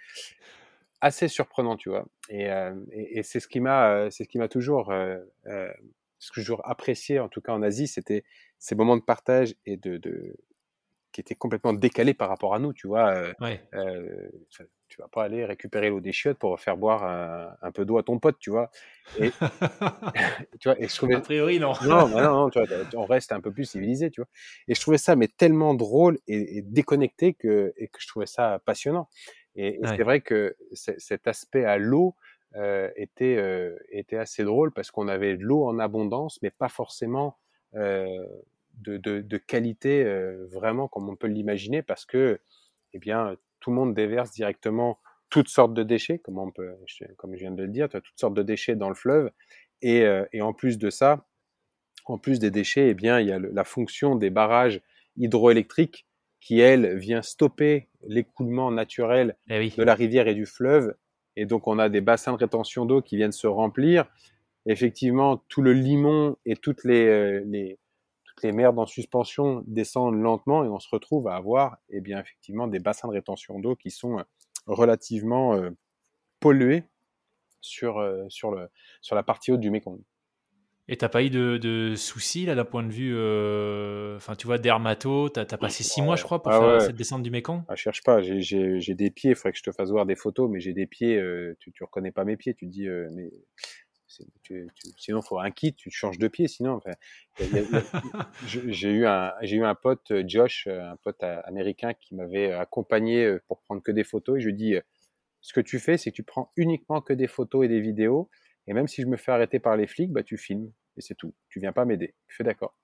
Assez surprenant, tu vois. Et, euh, et, et c'est ce qui m'a, c'est ce qui m'a toujours, ce que j'ai toujours apprécié, en tout cas en Asie, c'était ces moments de partage et de, de qui étaient complètement décalés par rapport à nous, tu vois. Ouais tu vas pas aller récupérer l'eau des chiottes pour faire boire un, peu d'eau à ton pote, tu vois? Et, tu vois, et je trouvais... A priori, non. non, non, non, tu vois, on reste un peu plus civilisé, tu vois? Et je trouvais ça mais tellement drôle et, déconnecté que, et que je trouvais ça passionnant. Et, c'est vrai que cet aspect à l'eau euh, était, euh, était assez drôle parce qu'on avait de l'eau en abondance, mais pas forcément euh, de, de, de, qualité vraiment comme on peut l'imaginer parce que, eh bien, tout le monde déverse directement toutes sortes de déchets, comme, on peut, comme je viens de le dire, tu as toutes sortes de déchets dans le fleuve. Et, euh, et, en plus de ça, en plus des déchets, eh bien, il y a la fonction des barrages hydroélectriques qui, elle, vient stopper l'écoulement naturel eh de la rivière et du fleuve. Et donc, on a des bassins de rétention d'eau qui viennent se remplir. Effectivement, tout le limon et toutes les, euh, les, les mers en suspension descendent lentement et on se retrouve à avoir, eh bien, effectivement, des bassins de rétention d'eau qui sont euh, relativement euh, pollués sur, euh, sur, le, sur la partie haute du Mékong. Et t'as pas eu de, de soucis là d'un point de vue, enfin tu vois, dermato, t'as as passé six mois je crois pour ah faire cette descente du Mékong. Ah, cherche pas, j'ai des pieds, il faudrait que je te fasse voir des photos, mais j'ai des pieds, tu, tu reconnais pas mes pieds, tu te dis, mais sinon, il faut un kit, tu changes de pied. Sinon, j'ai eu un, eu un pote, euh, Josh, euh, un pote euh, américain qui m'avait accompagné pour prendre que des photos. Et je lui dis, ce que tu fais, c'est que tu prends uniquement que des photos et des vidéos. Et même si je me fais arrêter par les flics, bah, tu filmes. Et c'est tout. Tu viens pas m'aider. Je fais d'accord.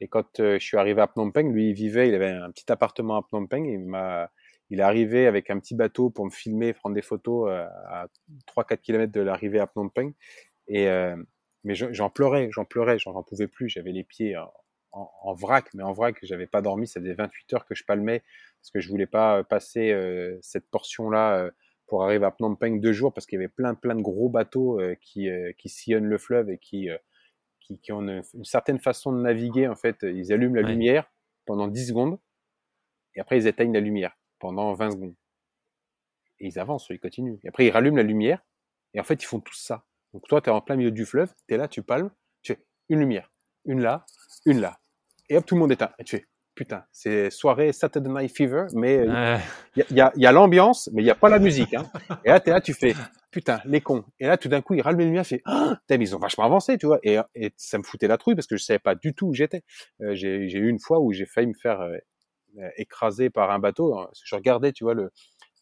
Et quand je suis arrivé à Phnom Penh, lui, il vivait, il avait un petit appartement à Phnom Penh. Et il m'a, il est arrivé avec un petit bateau pour me filmer, prendre des photos à 3-4 km de l'arrivée à Phnom Penh. Et euh, mais j'en pleurais, j'en pleurais, j'en pouvais plus. J'avais les pieds en, en, vrac, mais en vrac, j'avais pas dormi. Ça faisait 28 heures que je palmais parce que je voulais pas euh, passer euh, cette portion-là pour arriver à Phnom Penh deux jours parce qu'il y avait plein plein de gros bateaux qui qui sillonnent le fleuve et qui qui, qui ont une, certaine façon de naviguer. En fait, ils allument la lumière pendant 10 secondes et après ils éteignent la lumière pendant 20 secondes. Et ils avancent, ils continuent. Et après ils rallument la lumière et en fait ils font tout ça. Donc toi, tu es en plein milieu du fleuve, tu es là, tu palmes, tu fais une lumière, une là, une là. Et hop, tout le monde éteint. Et tu fais, putain, c'est soirée Saturday Night Fever, mais euh, il y a, y a, l'ambiance, mais il n'y a pas la musique. Hein. Et là, tu es là, tu fais, putain, les cons. Et là, tout d'un coup, ils rallument les lumières, tu fais, oh, ils ont vachement avancé, tu vois. Et, et, ça me foutait la trouille parce que je savais pas du tout où j'étais. Euh, j'ai eu une fois où j'ai failli me faire euh, écraser par un bateau. Je regardais, tu vois, le,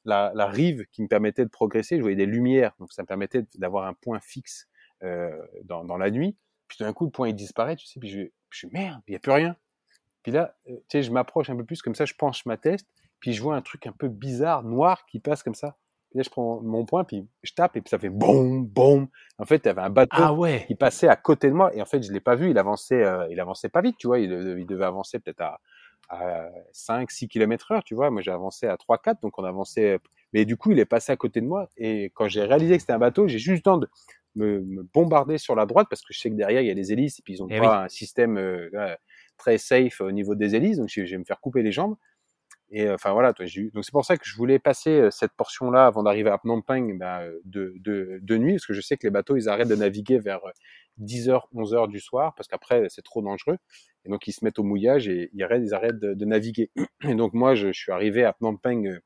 la, la, rive qui me permettait de progresser. Je voyais des lumières, donc ça me permettait d'avoir un point fixe euh, dans, dans, la nuit. Puis tout d'un coup, le point il disparaît, tu sais. Puis je, je merde, il y a plus rien. Puis là, euh, tu sais, je m'approche un peu plus comme ça, je penche ma tête, puis je vois un truc un peu bizarre, noir, qui passe comme ça. Puis là, je prends mon point, puis je tape, et puis ça fait boum, boum. En fait, il y avait un bateau ah ouais. qui passait à côté de moi, et en fait, je l'ai pas vu. Il avançait, euh, il avançait pas vite, tu vois. Il, il devait avancer peut-être à à 5, 6 km heure, tu vois. Moi, j'ai avancé à 3, 4, donc on avançait. Mais du coup, il est passé à côté de moi. Et quand j'ai réalisé que c'était un bateau, j'ai juste le temps de me, me, bombarder sur la droite parce que je sais que derrière, il y a les hélices et puis ils ont eh pas un système euh, très safe au niveau des hélices. Donc, je vais me faire couper les jambes. Et euh, enfin voilà, toi, donc c'est pour ça que je voulais passer euh, cette portion-là avant d'arriver à Phnom Penh bah, de, de, de, nuit, parce que je sais que les bateaux ils arrêtent de naviguer vers 10h, 11h du soir, parce qu'après c'est trop dangereux. Et donc ils se mettent au mouillage et ils arrêtent, ils arrêtent de, de naviguer. Et donc moi je, suis arrivé à Phnom Penh euh,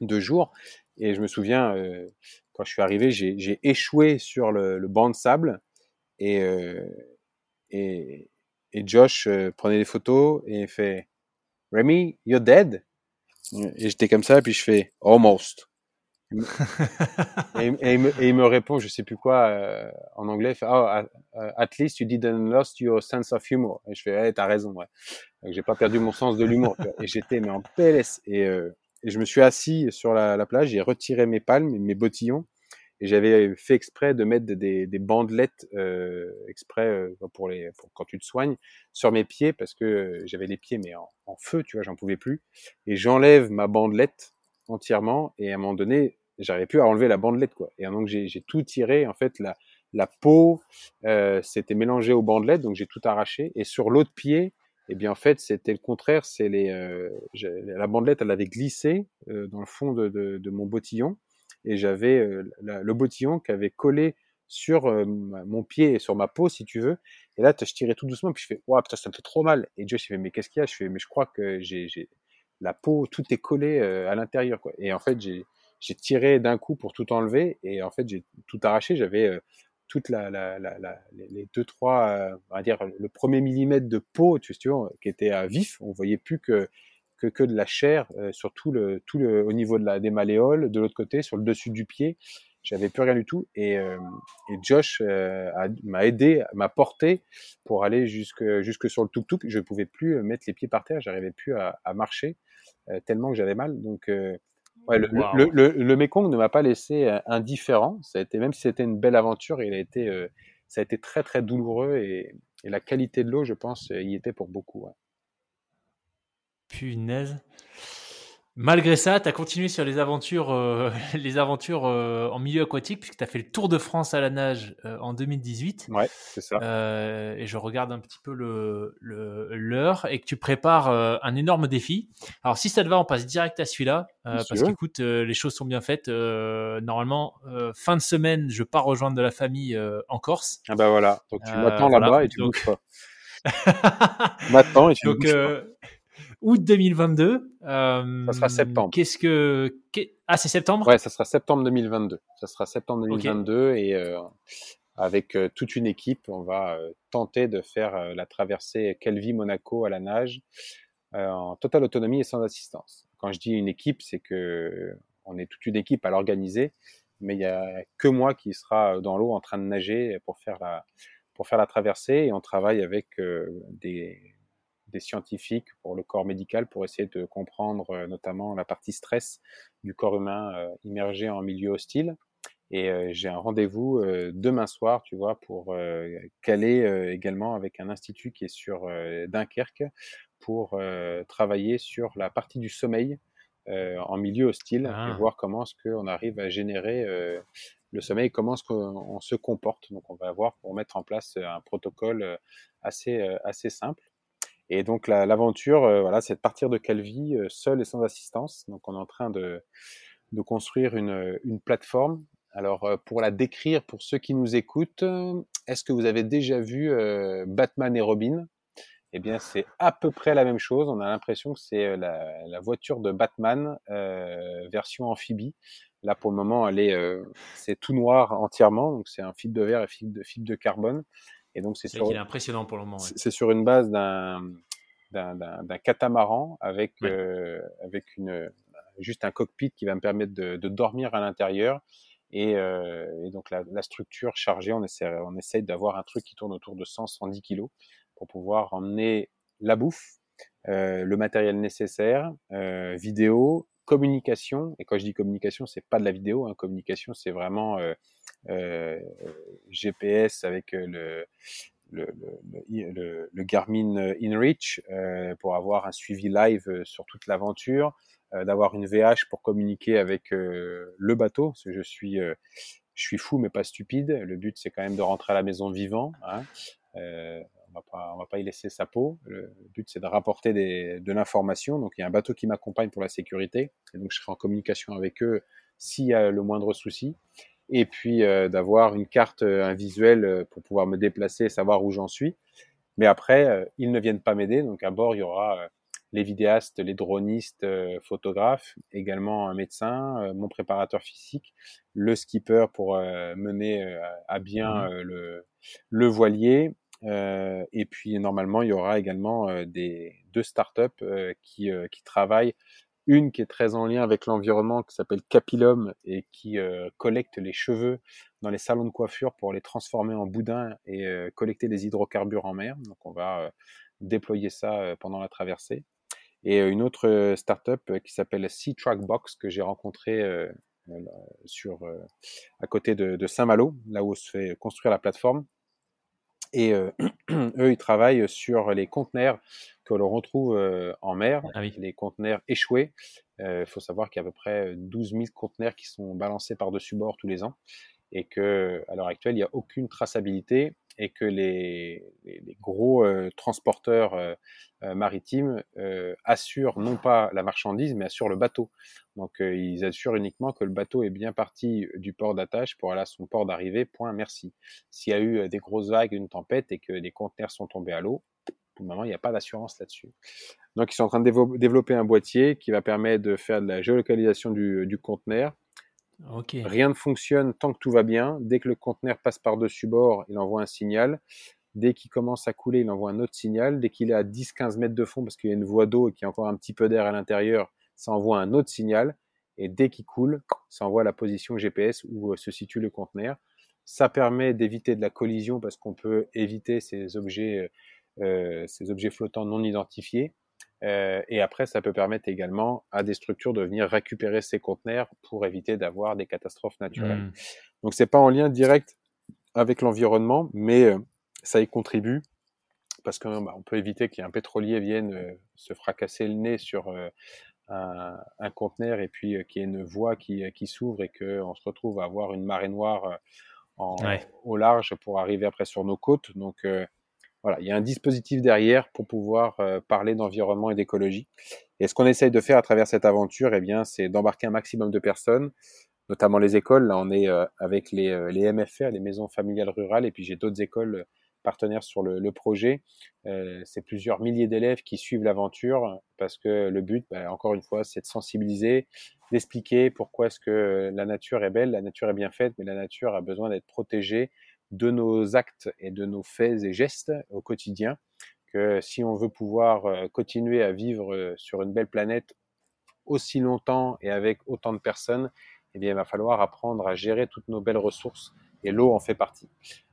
deux jours et je me souviens euh, quand je suis arrivé j'ai échoué sur le, banc de sable et euh, et, Josh prenait des photos et fait Remy you're dead? Et j'étais comme ça puis je fais almost et, et, il me, et, il me, répond, je sais plus quoi, euh, en anglais, fait, oh, at, least you didn't lost your sense of humor. Et je fais, hey, t'as raison, ouais. J'ai pas perdu mon sens de l'humour. et j'étais, mais en PLS. Et, euh, et je me suis assis sur la, la plage, j'ai retiré mes palmes, mes bottillons, et j'avais fait exprès de mettre des, des bandelettes euh, exprès euh, pour les pour quand tu te soignes sur mes pieds parce que j'avais les pieds mais en, en feu, tu vois, j'en pouvais plus. Et j'enlève ma bandelette entièrement et à un moment donné, j'arrivais plus à enlever la bandelette quoi. Et donc j'ai tout tiré en fait la la peau euh, s'était mélangée aux bandelettes donc j'ai tout arraché et sur l'autre pied eh bien en fait c'était le contraire c'est les euh, la bandelette elle avait glissé euh, dans le fond de, de, de mon bottillon et j'avais euh, le bottillon qui avait collé sur euh, mon pied et sur ma peau, si tu veux. Et là, je tirais tout doucement, puis je fais, ouais, putain, ça me fait trop mal. Et Josh, il fait, mais qu'est-ce qu'il y a Je fais, mais je crois que j'ai, la peau, tout est collé euh, à l'intérieur, quoi. Et en fait, j'ai, j'ai tiré d'un coup pour tout enlever, et en fait, j'ai tout arraché. J'avais toute la, la, la, la, les deux, trois, on va dire, le premier millimètre de peau, tu vois, qui était à vif. On voyait plus que que, que de la chair euh, sur tout le, tout le, au niveau de la, des malléoles, de l'autre côté, sur le dessus du pied. J'avais plus rien du tout. Et, euh, et Josh euh, m'a aidé, m'a porté pour aller jusque, jusque sur le tuk-tuk. Je pouvais plus mettre les pieds par terre, j'arrivais plus à, à marcher euh, tellement que j'avais mal. Donc, euh, ouais, le, wow. le, le, le, Mekong ne m'a pas laissé indifférent. Ça a été, même si c'était une belle aventure, il a été, ça a été très très douloureux et, et la qualité de l'eau, je pense, y était pour beaucoup. Ouais. Punaise. Malgré ça, tu as continué sur les aventures, euh, les aventures euh, en milieu aquatique, puisque tu as fait le Tour de France à la nage euh, en 2018. Ouais, c'est ça. Euh, et je regarde un petit peu l'heure le, l'heure et que tu prépares euh, un énorme défi. Alors, si ça te va, on passe direct à celui-là, parce qu'écoute, les choses sont bien faites. normalement, fin de semaine, je pars rejoindre de la famille en Corse. Ah bah voilà, donc tu m'attends là-bas voilà. et tu donc... bouges pas. m'attends et tu donc, bouges pas août 2022. Euh, ça sera septembre. Qu'est-ce que ah c'est septembre? Ouais, ça sera septembre 2022. Ça sera septembre 2022 okay. et euh, avec euh, toute une équipe, on va euh, tenter de faire euh, la traversée Calvi Monaco à la nage euh, en totale autonomie et sans assistance. Quand je dis une équipe, c'est que on est toute une équipe à l'organiser, mais il y a que moi qui sera dans l'eau en train de nager pour faire la pour faire la traversée et on travaille avec des des scientifiques pour le corps médical pour essayer de comprendre euh, notamment la partie stress du corps humain euh, immergé en milieu hostile. Et euh, j'ai un rendez-vous demain soir, tu vois, pour caler également avec un institut qui est sur Dunkerque pour travailler sur la partie du sommeil en milieu hostile ah. et voir comment est-ce qu'on arrive à générer le sommeil, comment est-ce qu'on se comporte. Donc on va voir pour mettre en place un protocole assez, assez simple. Et donc l'aventure, euh, voilà, c'est de partir de Calvi euh, seul et sans assistance. Donc on est en train de, de construire une, une plateforme. Alors euh, pour la décrire, pour ceux qui nous écoutent, est-ce que vous avez déjà vu euh, Batman et Robin? Eh bien c'est à peu près la même chose. On a l'impression que c'est la, la, voiture de Batman euh, version amphibie. Là pour le moment, elle est, c'est tout noir entièrement, donc c'est un fil de verre et fil de, fil de carbone. Et donc c'est sur. Il est impressionnant pour le moment. Ouais. C'est sur une base d'un d'un catamaran avec ouais. euh, avec une juste un cockpit qui va me permettre de, de dormir à l'intérieur et, euh, et, donc la, la, structure chargée on essaie on essaye d'avoir un truc qui tourne autour de 100 110 kilos pour pouvoir emmener la bouffe euh, le matériel nécessaire euh, vidéo communication et quand je dis communication c'est pas de la vidéo hein, communication c'est vraiment euh, euh, GPS avec euh, le, Garmin InReach pour avoir un suivi live sur toute l'aventure, d'avoir une VH pour communiquer avec le bateau, parce que je suis, je suis fou mais pas stupide. Le but c'est quand même de rentrer à la maison vivant. Hein. On va pas, on va pas y laisser sa peau. Le but c'est de rapporter des, de l'information. Donc il y a un bateau qui m'accompagne pour la sécurité, et donc je serai en communication avec eux s'il y a le moindre souci et puis euh, d'avoir une carte, euh, un visuel euh, pour pouvoir me déplacer et savoir où j'en suis. Mais après, euh, ils ne viennent pas m'aider, donc à bord, il y aura les vidéastes, les dronistes, photographes, également un médecin, mon préparateur physique, le skipper pour mener à bien mmh. le, le voilier, et puis normalement, il y aura également euh, des deux startups euh, qui, qui travaillent une qui est très en lien avec l'environnement, qui s'appelle Capilum et qui euh, collecte les cheveux dans les salons de coiffure pour les transformer en boudin et euh, collecter des hydrocarbures en mer. Donc on va euh, déployer ça pendant la traversée. et une autre startup qui s'appelle Sea Track Box que j'ai rencontré sur à côté de, de Saint-Malo, là où se fait construire la plateforme. Et eux, ils travaillent sur les conteneurs que l'on retrouve en mer, ah les conteneurs échoués. Il faut savoir qu'il y a à peu près 12 000 conteneurs qui sont balancés par-dessus bord tous les ans et que à l'heure actuelle, il n'y a aucune traçabilité et que les, gros euh, transporteurs euh, euh, maritimes assurent non pas la marchandise, mais assurent le bateau. Donc ils assurent uniquement que le bateau est bien parti du port d'attache pour aller à son port d'arrivée, point, merci. S'il y a eu des grosses vagues, une tempête et que des conteneurs sont tombés à l'eau, pour le moment, il n'y a pas d'assurance là-dessus. Donc ils sont en train de développer un boîtier qui va permettre de faire de la géolocalisation du conteneur, Rien ne fonctionne tant que tout va bien. Dès que le conteneur passe par-dessus bord, il envoie un signal. Dès qu'il commence à couler, il envoie un autre signal. Dès qu'il est à 10-15 mètres de fond, parce qu'il y a une voie d'eau et qu'il y a encore un petit peu d'air à l'intérieur, ça envoie un autre signal. Et dès qu'il coule, ça envoie la position GPS où euh, se situe le conteneur. Ça permet d'éviter de la collision parce qu'on peut éviter ces objets, euh, euh ces objets flottants non identifiés. Euh, et après, ça peut permettre également à des structures de venir récupérer ces conteneurs pour éviter d'avoir des catastrophes naturelles. Donc, mmh. Donc, c'est pas en lien direct avec l'environnement, mais euh, ça y contribue parce qu'on bah, peut éviter qu'il y ait un pétrolier vienne euh, se fracasser le nez sur un, un, conteneur et puis qu'il y ait une voie qui, qui s'ouvre et qu'on se retrouve à avoir une marée noire en, au large pour arriver après sur nos côtes. Donc, voilà, il y a un dispositif derrière pour pouvoir euh, parler d'environnement et d'écologie. Et ce qu'on essaye de faire à travers cette aventure, eh bien, c'est d'embarquer un maximum de personnes, notamment les écoles. Là, on est euh, avec les, euh, les MFR, les maisons familiales rurales, et puis j'ai d'autres écoles partenaires sur le, projet. c'est plusieurs milliers d'élèves qui suivent l'aventure parce que le but, bah, encore une fois, c'est de sensibiliser, d'expliquer pourquoi est-ce que la nature est belle, la nature est bien faite, mais la nature a besoin d'être protégée de nos actes et de nos faits et gestes au quotidien, que si on veut pouvoir euh, continuer à vivre euh, sur une belle planète aussi longtemps et avec autant de personnes, eh bien, il va falloir apprendre à gérer toutes nos belles ressources et l'eau en fait partie.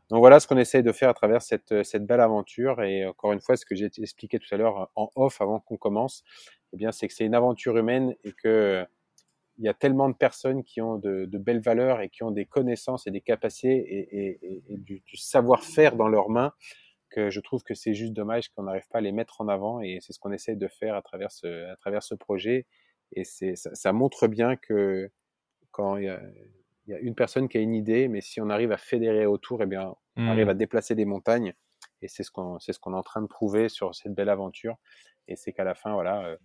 Donc voilà ce qu'on essaye de faire à travers cette, cette belle aventure et encore une fois, ce que j'ai expliqué tout à l'heure en off avant qu'on commence, eh bien, c'est que c'est une aventure humaine et que il y a tellement de personnes qui ont de, de, belles valeurs et qui ont des connaissances et des capacités et, et, et du, du savoir-faire dans leurs mains que je trouve que c'est juste dommage qu'on n'arrive pas à les mettre en avant et c'est ce qu'on essaye de faire à travers ce, à travers ce projet. Et c'est ça, ça, montre bien que quand il y, a, il y, a, une personne qui a une idée mais si on arrive à fédérer autour et eh bien on mmh. arrive à déplacer des montagnes. Et c'est ce qu'on c'est ce qu'on est en train de prouver sur cette belle aventure. Et c'est qu'à la fin voilà euh,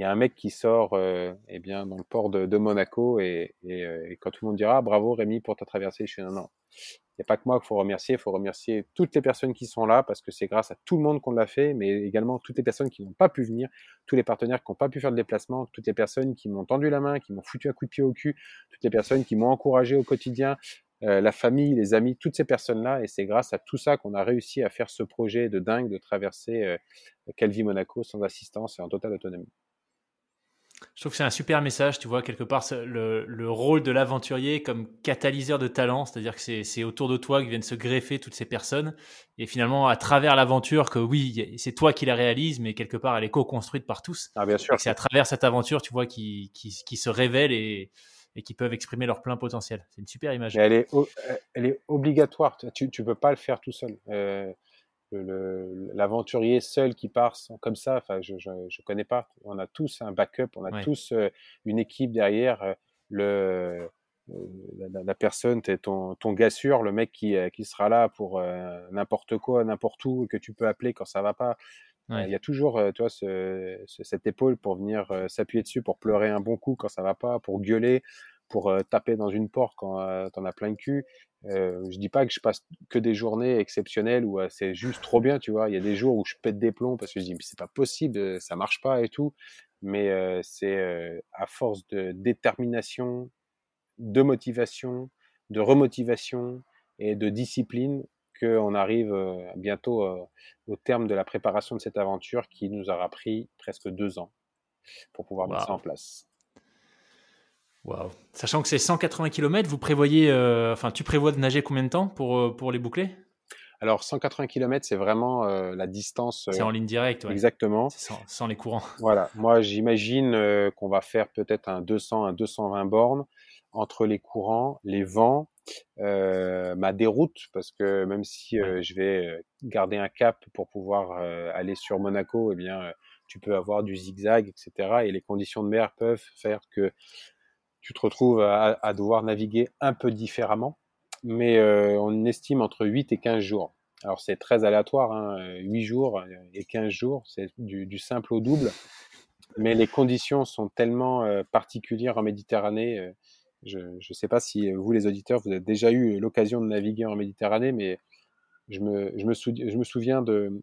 il y a un mec qui sort euh, eh bien, dans le port de, de Monaco et, et, euh, quand tout le monde dira bravo Rémi pour ta traversée, je suis non, non. Il n'y a pas que moi qu'il faut remercier, il faut remercier toutes les personnes qui sont là parce que c'est grâce à tout le monde qu'on l'a fait, mais également toutes les personnes qui n'ont pas pu venir, tous les partenaires qui n'ont pas pu faire le déplacement, toutes les personnes qui m'ont tendu la main, qui m'ont foutu un coup de pied au cul, toutes les personnes qui m'ont encouragé au quotidien, euh, la famille, les amis, toutes ces personnes-là, et c'est grâce à tout ça qu'on a réussi à faire ce projet de dingue de traverser euh, Calvi Monaco sans assistance et en totale autonomie. Je trouve que c'est un super message, tu vois, quelque part, le, le rôle de l'aventurier comme catalyseur de talent, c'est-à-dire que c'est autour de toi que viennent se greffer toutes ces personnes, et finalement, à travers l'aventure, que oui, c'est toi qui la réalise, mais quelque part, elle est co-construite par tous. Ah, bien sûr. C'est à travers cette aventure, tu vois, qui, qui, qui se révèlent et, et qui peuvent exprimer leur plein potentiel. C'est une super image. elle est, elle est obligatoire, tu ne peux pas le faire tout seul. Euh, l'aventurier seul qui part comme ça, enfin, je, je, je, connais pas. On a tous un backup, on a tous euh, une équipe derrière. Euh, le, euh, la, la, personne, t'es ton, ton gars sûr, le mec qui, qui sera là pour n'importe quoi, n'importe où, que tu peux appeler quand ça va pas. Il y a toujours, tu vois, ce, cette épaule pour venir s'appuyer dessus, pour pleurer un bon coup quand ça va pas, pour gueuler, pour taper dans une porte quand t'en as plein le cul. Euh, je dis pas que je passe que des journées exceptionnelles où c'est juste trop bien, tu vois. Il y a des jours où je pète des plombs parce que je dis c'est pas possible, ça marche pas et tout. Mais euh, c'est euh, à force de détermination, de motivation, de remotivation et de discipline qu'on arrive bientôt au terme de la préparation de cette aventure qui nous aura pris presque deux ans pour pouvoir mettre ça en place. Wow. Sachant que c'est 180 km, vous prévoyez, euh, enfin, tu prévois de nager combien de temps pour, euh, pour les boucler? Alors 180 km, c'est vraiment la distance. c'est en ligne directe, ouais. Exactement. Sans, sans, les courants. Voilà. Moi, j'imagine qu'on va faire peut-être un 200, un 220 bornes entre les courants, les vents, euh, ma déroute, parce que même si je vais garder un cap pour pouvoir aller sur Monaco, eh bien, tu peux avoir du zigzag, etc. Et les conditions de mer peuvent faire que tu te retrouves à, devoir naviguer un peu différemment. Mais euh, on estime entre 8 et 15 jours. Alors c'est très aléatoire, hein, 8 jours et 15 jours, c'est du, simple au double. Mais les conditions sont tellement euh, particulières en Méditerranée. Euh, je ne sais pas si vous, les auditeurs, vous avez déjà eu l'occasion de naviguer en Méditerranée, mais je me, souviens de,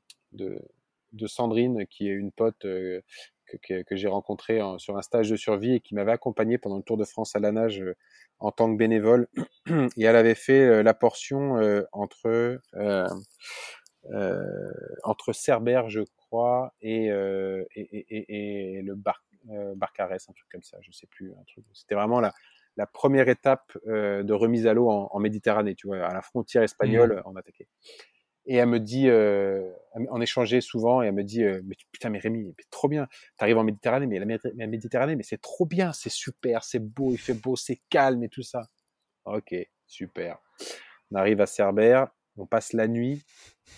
de Sandrine, qui est une pote euh, que, que, j'ai rencontrée sur un stage de survie et qui m'avait accompagné pendant le Tour de France à la nage euh, en tant que bénévole. Et elle avait fait euh, la portion entre entre Cerbère, je crois, et, et, et, et, le Bar, Barcarès, un truc comme ça, je sais plus. Un truc. C'était vraiment la, la première étape de remise à l'eau en, en, Méditerranée, tu vois, à la frontière espagnole, on mmh. attaquait. Et elle me dit, euh, on échangeait souvent, et elle me dit, euh, mais putain, mais Rémi, trop bien. T'arrives en Méditerranée, mais la, Méditerranée, mais c'est trop bien, c'est super, c'est beau, il fait beau, c'est calme et tout ça. Ok, super. On arrive à Cerbère, on passe la nuit,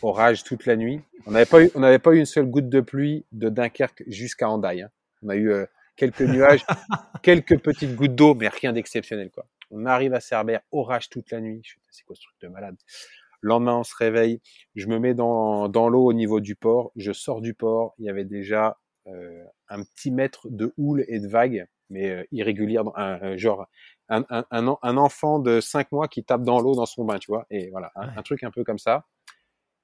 orage toute la nuit. On n'avait pas eu, on n'avait pas eu une seule goutte de pluie de Dunkerque jusqu'à Andaille. Hein. On a eu euh, quelques nuages, quelques petites gouttes d'eau, mais rien d'exceptionnel, quoi. On arrive à Cerbère, orage toute la nuit. C'est quoi ce truc de malade? Lendemain, on se réveille, je me mets dans, dans l'eau au niveau du port, je sors du port, il y avait déjà euh, un petit mètre de houle et de vagues, mais euh, irrégulière, un, genre un, un, un, enfant de 5 mois qui tape dans l'eau dans son bain, tu vois, et voilà, un, truc un peu comme ça.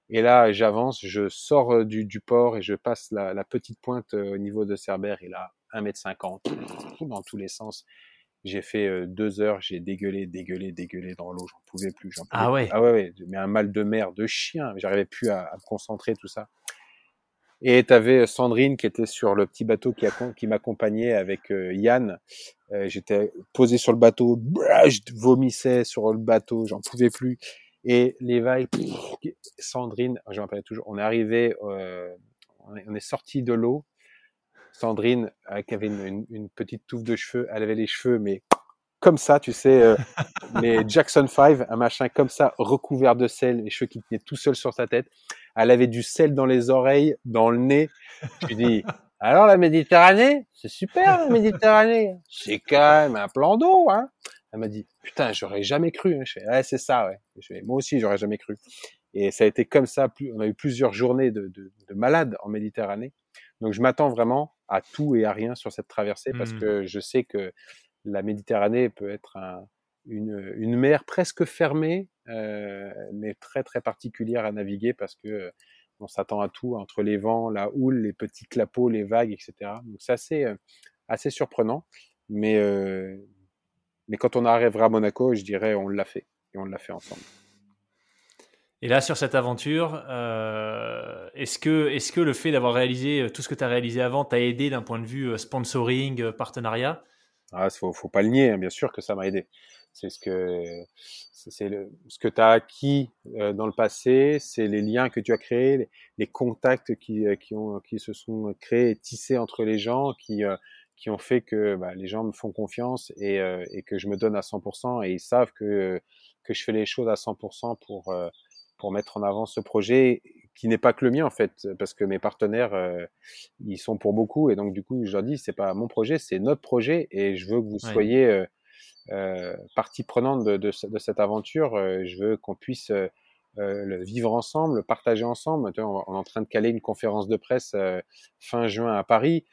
Et là, j'avance, je sors euh, du, du, port et je passe la, la petite pointe euh, au niveau de Cerbère, et là, 1m50, dans tous les sens. J'ai fait deux heures, j'ai dégueulé, dégueulé, dégueulé dans l'eau, j'en pouvais plus. Pouvais ah ouais. Ah ouais, ouais, mais un mal de mer, de chien, j'arrivais plus à, à, me concentrer, tout ça. Et tu avais Sandrine qui était sur le petit bateau qui, qui m'accompagnait avec euh, Yann. Euh, J'étais posé sur le bateau, je vomissais sur le bateau, j'en pouvais plus. Et les vagues, Sandrine, je m'en toujours, on est arrivé, euh, on est, est sorti de l'eau Sandrine, euh, qui avait une, une, petite touffe de cheveux, elle avait les cheveux, mais comme ça, tu sais, euh, les Jackson 5, un machin comme ça, recouvert de sel, les cheveux qui tenaient tout seul sur sa tête. Elle avait du sel dans les oreilles, dans le nez. Je lui dis, alors la Méditerranée, c'est super la Méditerranée. C'est quand même un plan d'eau, hein. Elle m'a dit, putain, j'aurais jamais cru. Hein. Je fais, ouais, c'est ça, ouais. Je fais, moi aussi, j'aurais jamais cru. Et ça a été comme ça. On a eu plusieurs journées de, de, de malades en Méditerranée. Donc je m'attends vraiment à tout et à rien sur cette traversée parce mmh. que je sais que la Méditerranée peut être un, une, une, mer presque fermée, euh, mais très très particulière à naviguer parce que euh, on s'attend à tout entre les vents, la houle, les petits clapots, les vagues, etc. Donc c'est assez euh, assez surprenant, mais mais quand on arrivera à Monaco, je dirais on l'a fait et on l'a fait ensemble. Et là, sur cette aventure, euh, est-ce que, est que le fait d'avoir réalisé euh, tout ce que tu as réalisé avant t'a aidé d'un point de vue euh, sponsoring, partenariat? Ah, faut, faut pas le nier, hein, bien sûr que ça m'a aidé. C'est ce que c'est ce que tu as acquis dans le passé, c'est les liens que tu as créés, les, contacts qui, qui, ont, qui se sont créés et tissés entre les gens, qui, qui ont fait que bah, les gens me font confiance et, et, que je me donne à 100% et ils savent que, que je fais les choses à 100% pour pour mettre en avant ce projet qui n'est pas que le mien en fait, parce que mes partenaires euh, ils sont pour beaucoup et donc du coup je leur dis c'est pas mon projet, c'est notre projet et je veux que vous soyez euh, euh, partie prenante de, de, de, cette aventure. Je veux qu'on puisse le vivre ensemble, le partager ensemble. On est en train de caler une conférence de presse fin juin à Paris.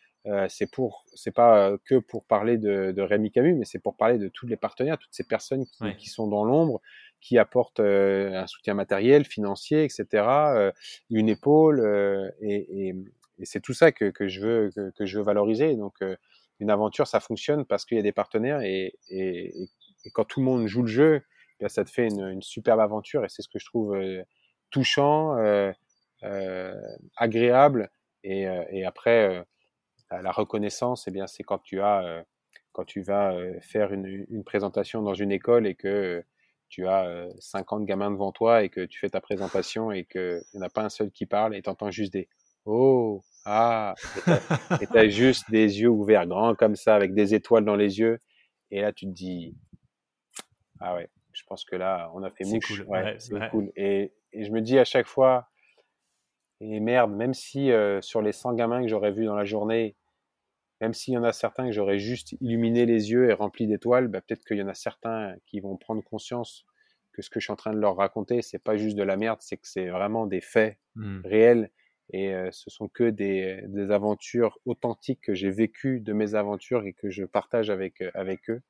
c'est pour, c'est pas que pour parler de, de Rémi Camus, mais c'est pour parler de tous les partenaires, toutes ces personnes qui, qui sont dans l'ombre, qui apporte euh, un soutien matériel, financier, etc., euh, une épaule, euh, et, c'est tout ça que, je veux que, je veux valoriser. Donc, une aventure, ça fonctionne parce qu'il y a des partenaires, et, quand tout le monde joue le jeu, bien, ça te fait une, superbe aventure, et c'est ce que je trouve touchant, agréable, et, après la reconnaissance, eh c'est quand tu as quand tu vas faire une, une, présentation dans une école et que tu as 50 gamins devant toi et que tu fais ta présentation et qu'il n'y en a pas un seul qui parle et tu entends juste des Oh, ah, et tu as juste des yeux ouverts grands comme ça avec des étoiles dans les yeux. Et là, tu te dis, ah ouais, je pense que là, on a fait mouche. Cool. Ouais, c'est cool. Et, et, je me dis à chaque fois, et merde, même si sur les 100 gamins que j'aurais vus dans la journée, même s'il y en a certains que j'aurais juste illuminé les yeux et rempli d'étoiles, bah, peut-être qu'il y en a certains qui vont prendre conscience que ce que je suis en train de leur raconter, c'est pas juste de la merde, c'est que c'est vraiment des faits mmh. réels et euh, ce sont que des, des aventures authentiques que j'ai vécues de mes aventures et que je partage avec euh, avec eux.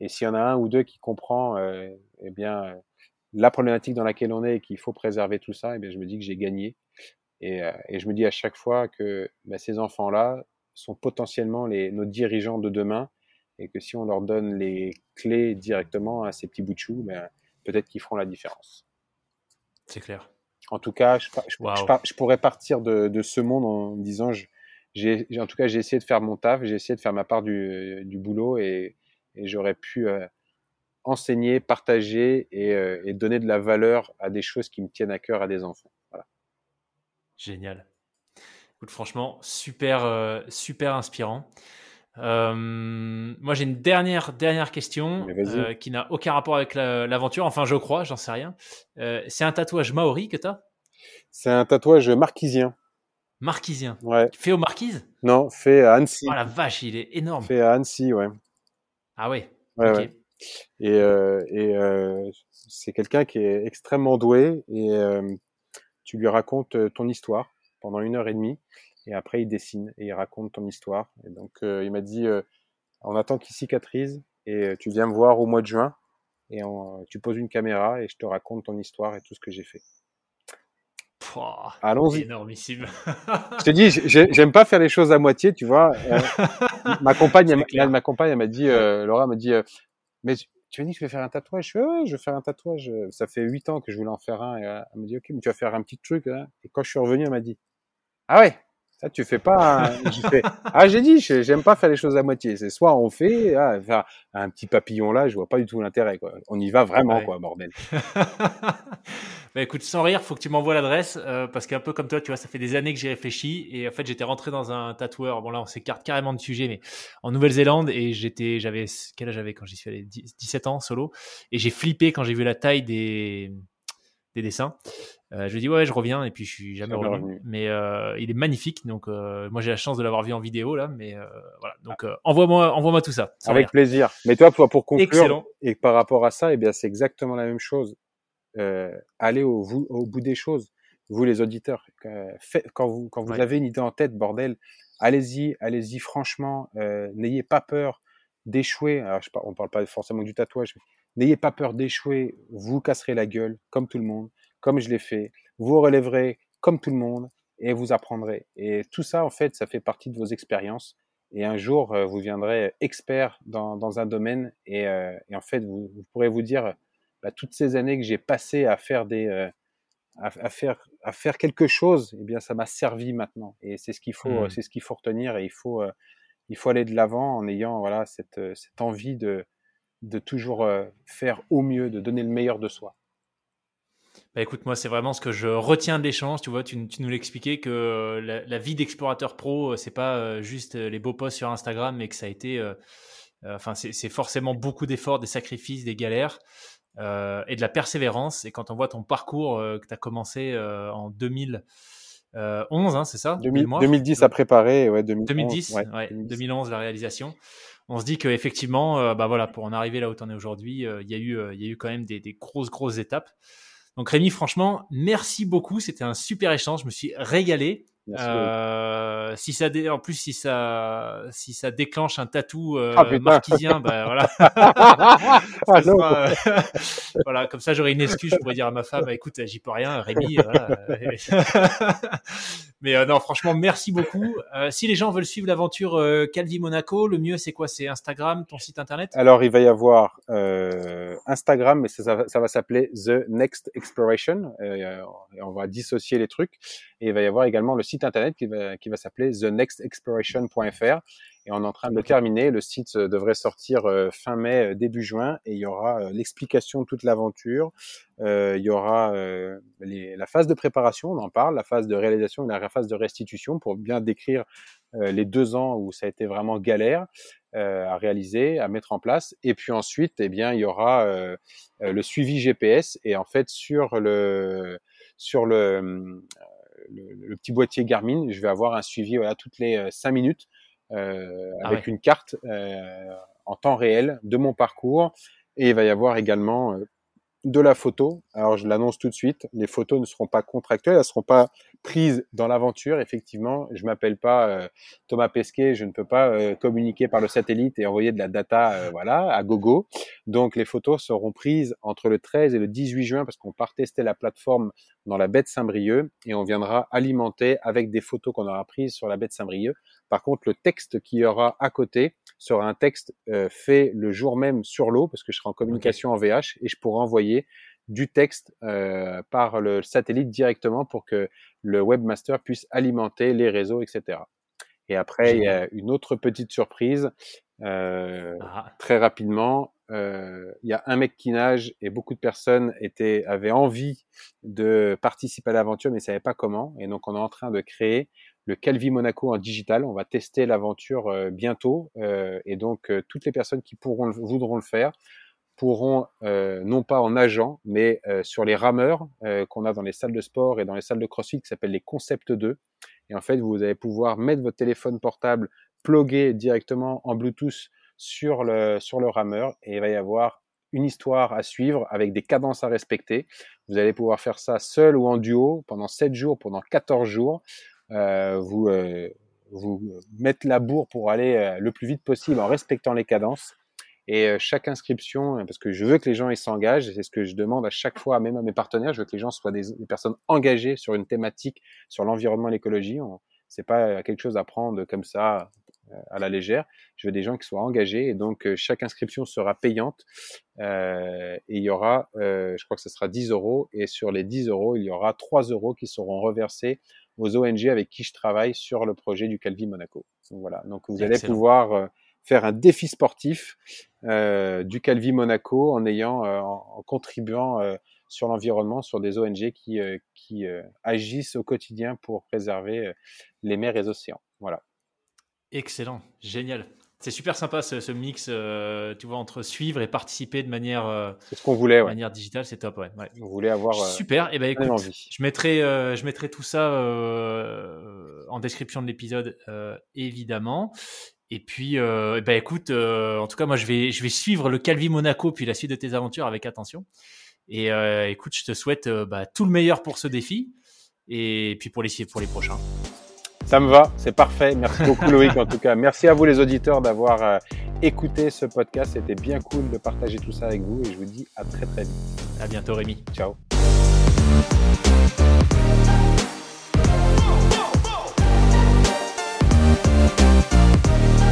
Et s'il y en a un ou deux qui comprend, euh, eh bien euh, la problématique dans laquelle on est et qu'il faut préserver tout ça, eh bien je me dis que j'ai gagné. Et, et, je me dis à chaque fois que bah, ces enfants-là, sont potentiellement les, nos dirigeants de demain et que si on leur donne les clés directement à ces petits bouts de chou, ben, peut-être qu'ils feront la différence. C'est clair. En tout cas, je, je, pourrais partir de, de, ce monde en disant, en tout cas, j'ai essayé de faire mon taf, j'ai essayé de faire ma part du, du boulot et, et j'aurais pu euh, enseigner, partager et, euh, et, donner de la valeur à des choses qui me tiennent à cœur à des enfants. Voilà. Génial franchement, super, euh, super inspirant. Euh, moi, j'ai une dernière, dernière question euh, qui n'a aucun rapport avec l'aventure. enfin, je crois, j'en sais rien. c'est un tatouage maori que tu as C'est un tatouage marquisien. Marquisien Ouais. Fait aux marquises? Non, fait à Annecy. Oh la vache, il est énorme. Fait à Annecy, ouais. Ah ouais. Ouais, ouais. Et, et c'est quelqu'un qui est extrêmement doué et tu lui racontes ton histoire pendant une heure et demie. Et après, il dessine et il raconte ton histoire. Et donc, euh, il m'a dit, euh, on attend qu'il cicatrise et euh, tu viens me voir au mois de juin et tu poses une caméra et je te raconte ton histoire et tout ce que j'ai fait. Allons-y. Énormissime. je te dis, j'aime pas faire les choses à moitié, tu vois. ma compagne, elle, ma compagne, elle m'a dit, Laura m'a dit, mais tu m'as dit que je vais faire un tatouage. Je fais, ouais, je vais faire un tatouage. Ça fait huit ans que je voulais en faire un. Et elle m'a dit, ok, mais tu vas faire un petit truc. Hein. Et quand je suis revenu, elle m'a dit, ah ouais, ça tu fais pas. Ah j'ai dit, j'aime pas faire les choses à moitié. C'est soit on fait, ah, faire un petit papillon là, je vois pas du tout l'intérêt quoi. On y va vraiment quoi, bordel. bah écoute, sans rire, faut que tu m'envoies l'adresse euh, parce qu'un peu comme toi, tu vois, ça fait des années que j'y réfléchis et en fait j'étais rentré dans un tatoueur. Bon là, on s'écarte carrément de sujet, mais en Nouvelle-Zélande et j'étais, j'avais quel âge j'avais quand j'y suis allé? 17 ans solo et j'ai flippé quand j'ai vu la taille des des dessins. Euh, je lui dis ouais, je reviens et puis je suis jamais revenu. Mais euh, il est magnifique, donc euh, moi j'ai la chance de l'avoir vu en vidéo là, mais voilà. Donc envoie-moi, envoie-moi tout ça. Avec plaisir. Mais toi, pour, pour conclure et par rapport à ça, eh bien c'est exactement la même chose. allez au, au, bout des choses, vous les auditeurs. quand vous quand vous avez une idée en tête, bordel, allez-y, allez-y franchement. N'ayez pas peur d'échouer. Je, on parle pas forcément du tatouage. N'ayez pas peur d'échouer. Vous casserez la gueule comme tout le monde comme je l'ai fait. Vous relèverez comme tout le monde et vous apprendrez. Et tout ça, en fait, ça fait partie de vos expériences. Et un jour, euh, vous viendrez expert dans, dans un domaine et, euh, et en fait, vous, vous, pourrez vous dire, bah, toutes ces années que j'ai passées à faire des, euh, à, à, faire, à faire quelque chose, eh bien, ça m'a servi maintenant. Et c'est ce qu'il faut, mmh. c'est ce qu'il faut retenir. Et il faut, il faut aller de l'avant en ayant, voilà, cette, cette envie de, de toujours faire au mieux, de donner le meilleur de soi. Bah, écoute, moi, c'est vraiment ce que je retiens de l'échange. Tu vois, tu, nous l'expliquais que euh, la, vie d'explorateur pro, euh, c'est pas euh, juste les beaux posts sur Instagram, mais que ça a été, enfin, c'est forcément beaucoup d'efforts, des sacrifices, des galères et de la persévérance. Et quand on voit ton parcours que tu as commencé en 2011, hein, c'est ça? 2010 à préparer, ouais, 2010, ouais, 2011. la réalisation on se dit qu'effectivement, bah voilà, pour en arriver là où tu en es aujourd'hui, il y, a eu, il y a eu quand même des, des grosses, grosses étapes. Donc Rémi, franchement, merci beaucoup. C'était un super échange. Je me suis régalé. Euh, si ça en plus si ça si ça déclenche un tatou euh, ah, marquisien, bah voilà. ah, euh, voilà, comme ça j'aurai une excuse. Je pourrais dire à ma femme, écoute, j'y peux rien, Rémi. Voilà. Mais euh, non, franchement, merci beaucoup. Euh, si les gens veulent suivre l'aventure Calvi Monaco, le mieux c'est quoi? C'est Instagram, ton site internet? Alors il va y avoir Instagram, mais ça, ça va s'appeler The Next Exploration. on va dissocier les trucs. Et il va y avoir également le site internet qui va, qui va s'appeler thenextexploration.fr. et on est en train de le terminer. Le site devrait sortir fin mai, début juin, et il y aura l'explication de toute l'aventure. il y aura la phase de préparation, on en parle, la phase de réalisation et la phase de restitution pour bien décrire les deux ans où ça a été vraiment galère. à réaliser, à mettre en place. Et puis ensuite, eh bien, il y aura le suivi GPS. Et en fait, sur le sur le, le, petit boîtier Garmin, je vais avoir un suivi voilà, toutes les cinq minutes euh, ah avec une carte euh, en temps réel de mon parcours. Et il va y avoir également euh, de la photo. Alors je l'annonce tout de suite, les photos ne seront pas contractuelles, elles ne seront pas prises dans l'aventure. Effectivement, je m'appelle pas euh, Thomas Pesquet, je ne peux pas euh, communiquer par le satellite et envoyer de la data, euh, voilà, à gogo. Donc les photos seront prises entre le 13 et le 18 juin parce qu'on part tester la plateforme dans la baie de Saint-Brieuc et on viendra alimenter avec des photos qu'on aura prises sur la baie de Saint-Brieuc. Par contre, le texte qui y aura à côté sera un texte fait le jour même sur l'eau parce que je serai en communication en VH et je pourrai envoyer du texte euh, par le satellite directement pour que le webmaster puisse alimenter les réseaux, etc. Et après, il y a une autre petite surprise. Euh, ah. Très rapidement, euh, il y a un mec qui nage et beaucoup de personnes étaient, avaient envie de participer à l'aventure mais ne savaient pas comment. Et donc, on est en train de créer le Calvi Monaco en digital. On va tester l'aventure bientôt. Et donc, toutes les personnes qui pourront, voudront le faire pourront, non pas en nageant, mais sur les rameurs qu'on a dans les salles de sport et dans les salles de crossfit qui s'appellent les Concept 2. Et en fait, vous allez pouvoir mettre votre téléphone portable, plugger directement en Bluetooth sur le, sur le rameur et il va y avoir une histoire à suivre avec des cadences à respecter. Vous allez pouvoir faire ça seul ou en duo pendant 7 jours, pendant 14 jours. Euh, vous, euh, vous la bourre pour aller euh, le plus vite possible en respectant les cadences. Et chaque inscription, parce que je veux que les gens ils s'engagent, c'est ce que je demande à chaque fois, même à mes partenaires, je veux que les gens soient des, personnes engagées sur une thématique, sur l'environnement l'écologie. C'est pas quelque chose à prendre comme ça à la légère. Je veux des gens qui soient engagés et donc chaque inscription sera payante euh, et il y aura, euh, je crois que ce sera 10 euros et sur les 10 euros, il y aura 3 euros qui seront reversés aux ONG avec qui je travaille sur le projet du Calvi Monaco. Donc voilà, donc vous allez pouvoir euh, faire un défi sportif euh, du Calvi Monaco en ayant, euh, en, contribuant sur l'environnement, sur des ONG qui, qui agissent au quotidien pour préserver les mers et les océans. Voilà. Excellent, génial. C'est super sympa ce, mix, euh, tu vois, entre suivre et participer de manière, euh, ce qu'on voulait, ouais. manière digitale, c'est top. Ouais. On voulait avoir. Euh, super. Et eh ben écoute, je mettrai, je mettrai tout ça en description de l'épisode, évidemment. Et puis, eh ben écoute, en tout cas, moi, je vais, je vais suivre le Calvi Monaco puis la suite de tes aventures avec attention. Et écoute, je te souhaite bah, tout le meilleur pour ce défi et puis pour les, pour les prochains. Ça me va, c'est parfait. Merci beaucoup Loïc en tout cas. Merci à vous les auditeurs d'avoir euh, écouté ce podcast. C'était bien cool de partager tout ça avec vous et je vous dis à très très vite. À bientôt Rémi. Ciao. Bye.